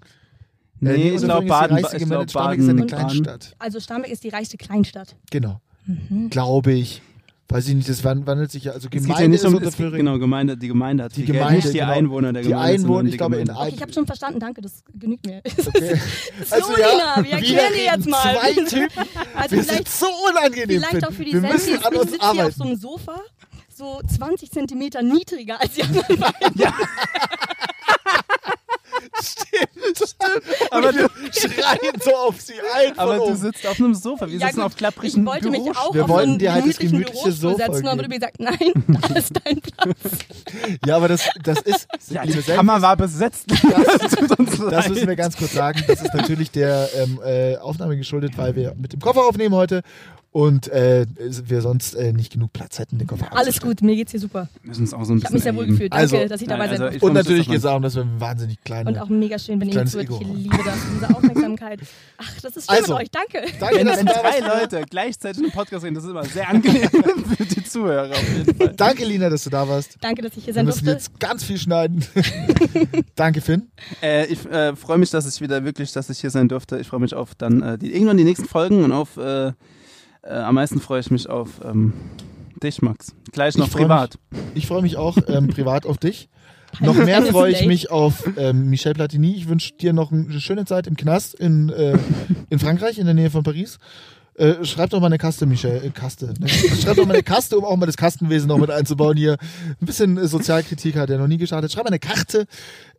Tennis. Nee, ich glaube Baden. Ich glaube Starnberg ist ja eine. Kleinstadt. also Starnberg ist die reichste Kleinstadt. Genau. Mhm. Glaube ich. weiß ich nicht, das wan- wandelt sich ja, also Es geht Gemeinde ja nicht ist um, es geht, genau, Gemeinde, die Gemeinde hat Die viel Gemeinde, Geld, nicht die genau. Einwohner der Die Gemeinde. Einwohner, sondern ich die glaube, in. Okay, ich habe schon verstanden, danke, das genügt mir. Okay. so, Lina, wir erklären dir jetzt mal. Zwei Typen, Also wir vielleicht, sind so unangenehm. vielleicht auch für die wir müssen Sensis, an ich sitze hier auf so einem Sofa, so 20 Zentimeter niedriger als die anderen beiden. Aber du schreien so auf sie ein Aber du sitzt auf einem Sofa, wir Ja, sitzen gut, auf klapprigen ich wollte mich Büros. auch Wir auf wollten dir halt das gemütlichen gemütliche Bürostuhl Sofa setzen, aber du mir gesagt, nein, da ist dein Platz. Ja, aber das, das ist, Ja, die Kammer war besetzt. Das Das müssen wir ganz kurz sagen. Das ist natürlich der ähm, äh, Aufnahme geschuldet, weil wir mit dem Koffer aufnehmen heute und äh, wir sonst äh, nicht genug Platz hätten, den Koffer Alles gut, mir geht's hier super. Wir müssen uns auch so ein Ich habe mich sehr bisschen wohl gefühlt. Danke, Also- dass ich Nein, dabei also sein ich Und natürlich geht es das darum, dass wir wahnsinnig kleine. Und auch mega schön, wenn ihr Kleines zuhört. Ich liebe das, diese Aufmerksamkeit. Ach, das ist schön Also, mit euch. Danke. Danke, Wenn, dass wenn warst. Leute gleichzeitig einen Podcast reden, das ist immer sehr angenehm für die Zuhörer auf jeden Fall. Danke, Lina, dass du da warst. Danke, dass ich hier Wir sein müssen durfte. jetzt ganz viel schneiden. Danke, Finn. Äh, ich äh, freue mich, dass ich wieder wirklich, dass ich hier sein durfte. Ich freue mich auf dann äh, die, irgendwann die nächsten Folgen und auf äh, am meisten freue ich mich auf ähm, dich, Max. Gleich noch Ich freu privat. Ich freue mich auch ähm, privat auf dich. Noch mehr freue ich mich auf ähm, Michel Platini. Ich wünsche dir noch eine schöne Zeit im Knast in, äh, in Frankreich, in der Nähe von Paris. Äh, schreib doch mal eine Kaste, Michel. Äh, Kaste. Ne? Schreib doch mal eine Kaste, um auch mal das Kastenwesen noch mit einzubauen hier. Ein bisschen äh, Sozialkritik hat ja noch nie geschadet. Schreib mal eine Karte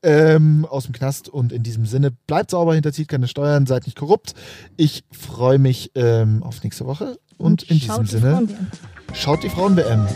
ähm, aus dem Knast und in diesem Sinne, bleibt sauber, hinterzieht keine Steuern, seid nicht korrupt. Ich freue mich ähm, auf nächste Woche und in Schaut diesem die Sinne, schaut die Frauen-WM.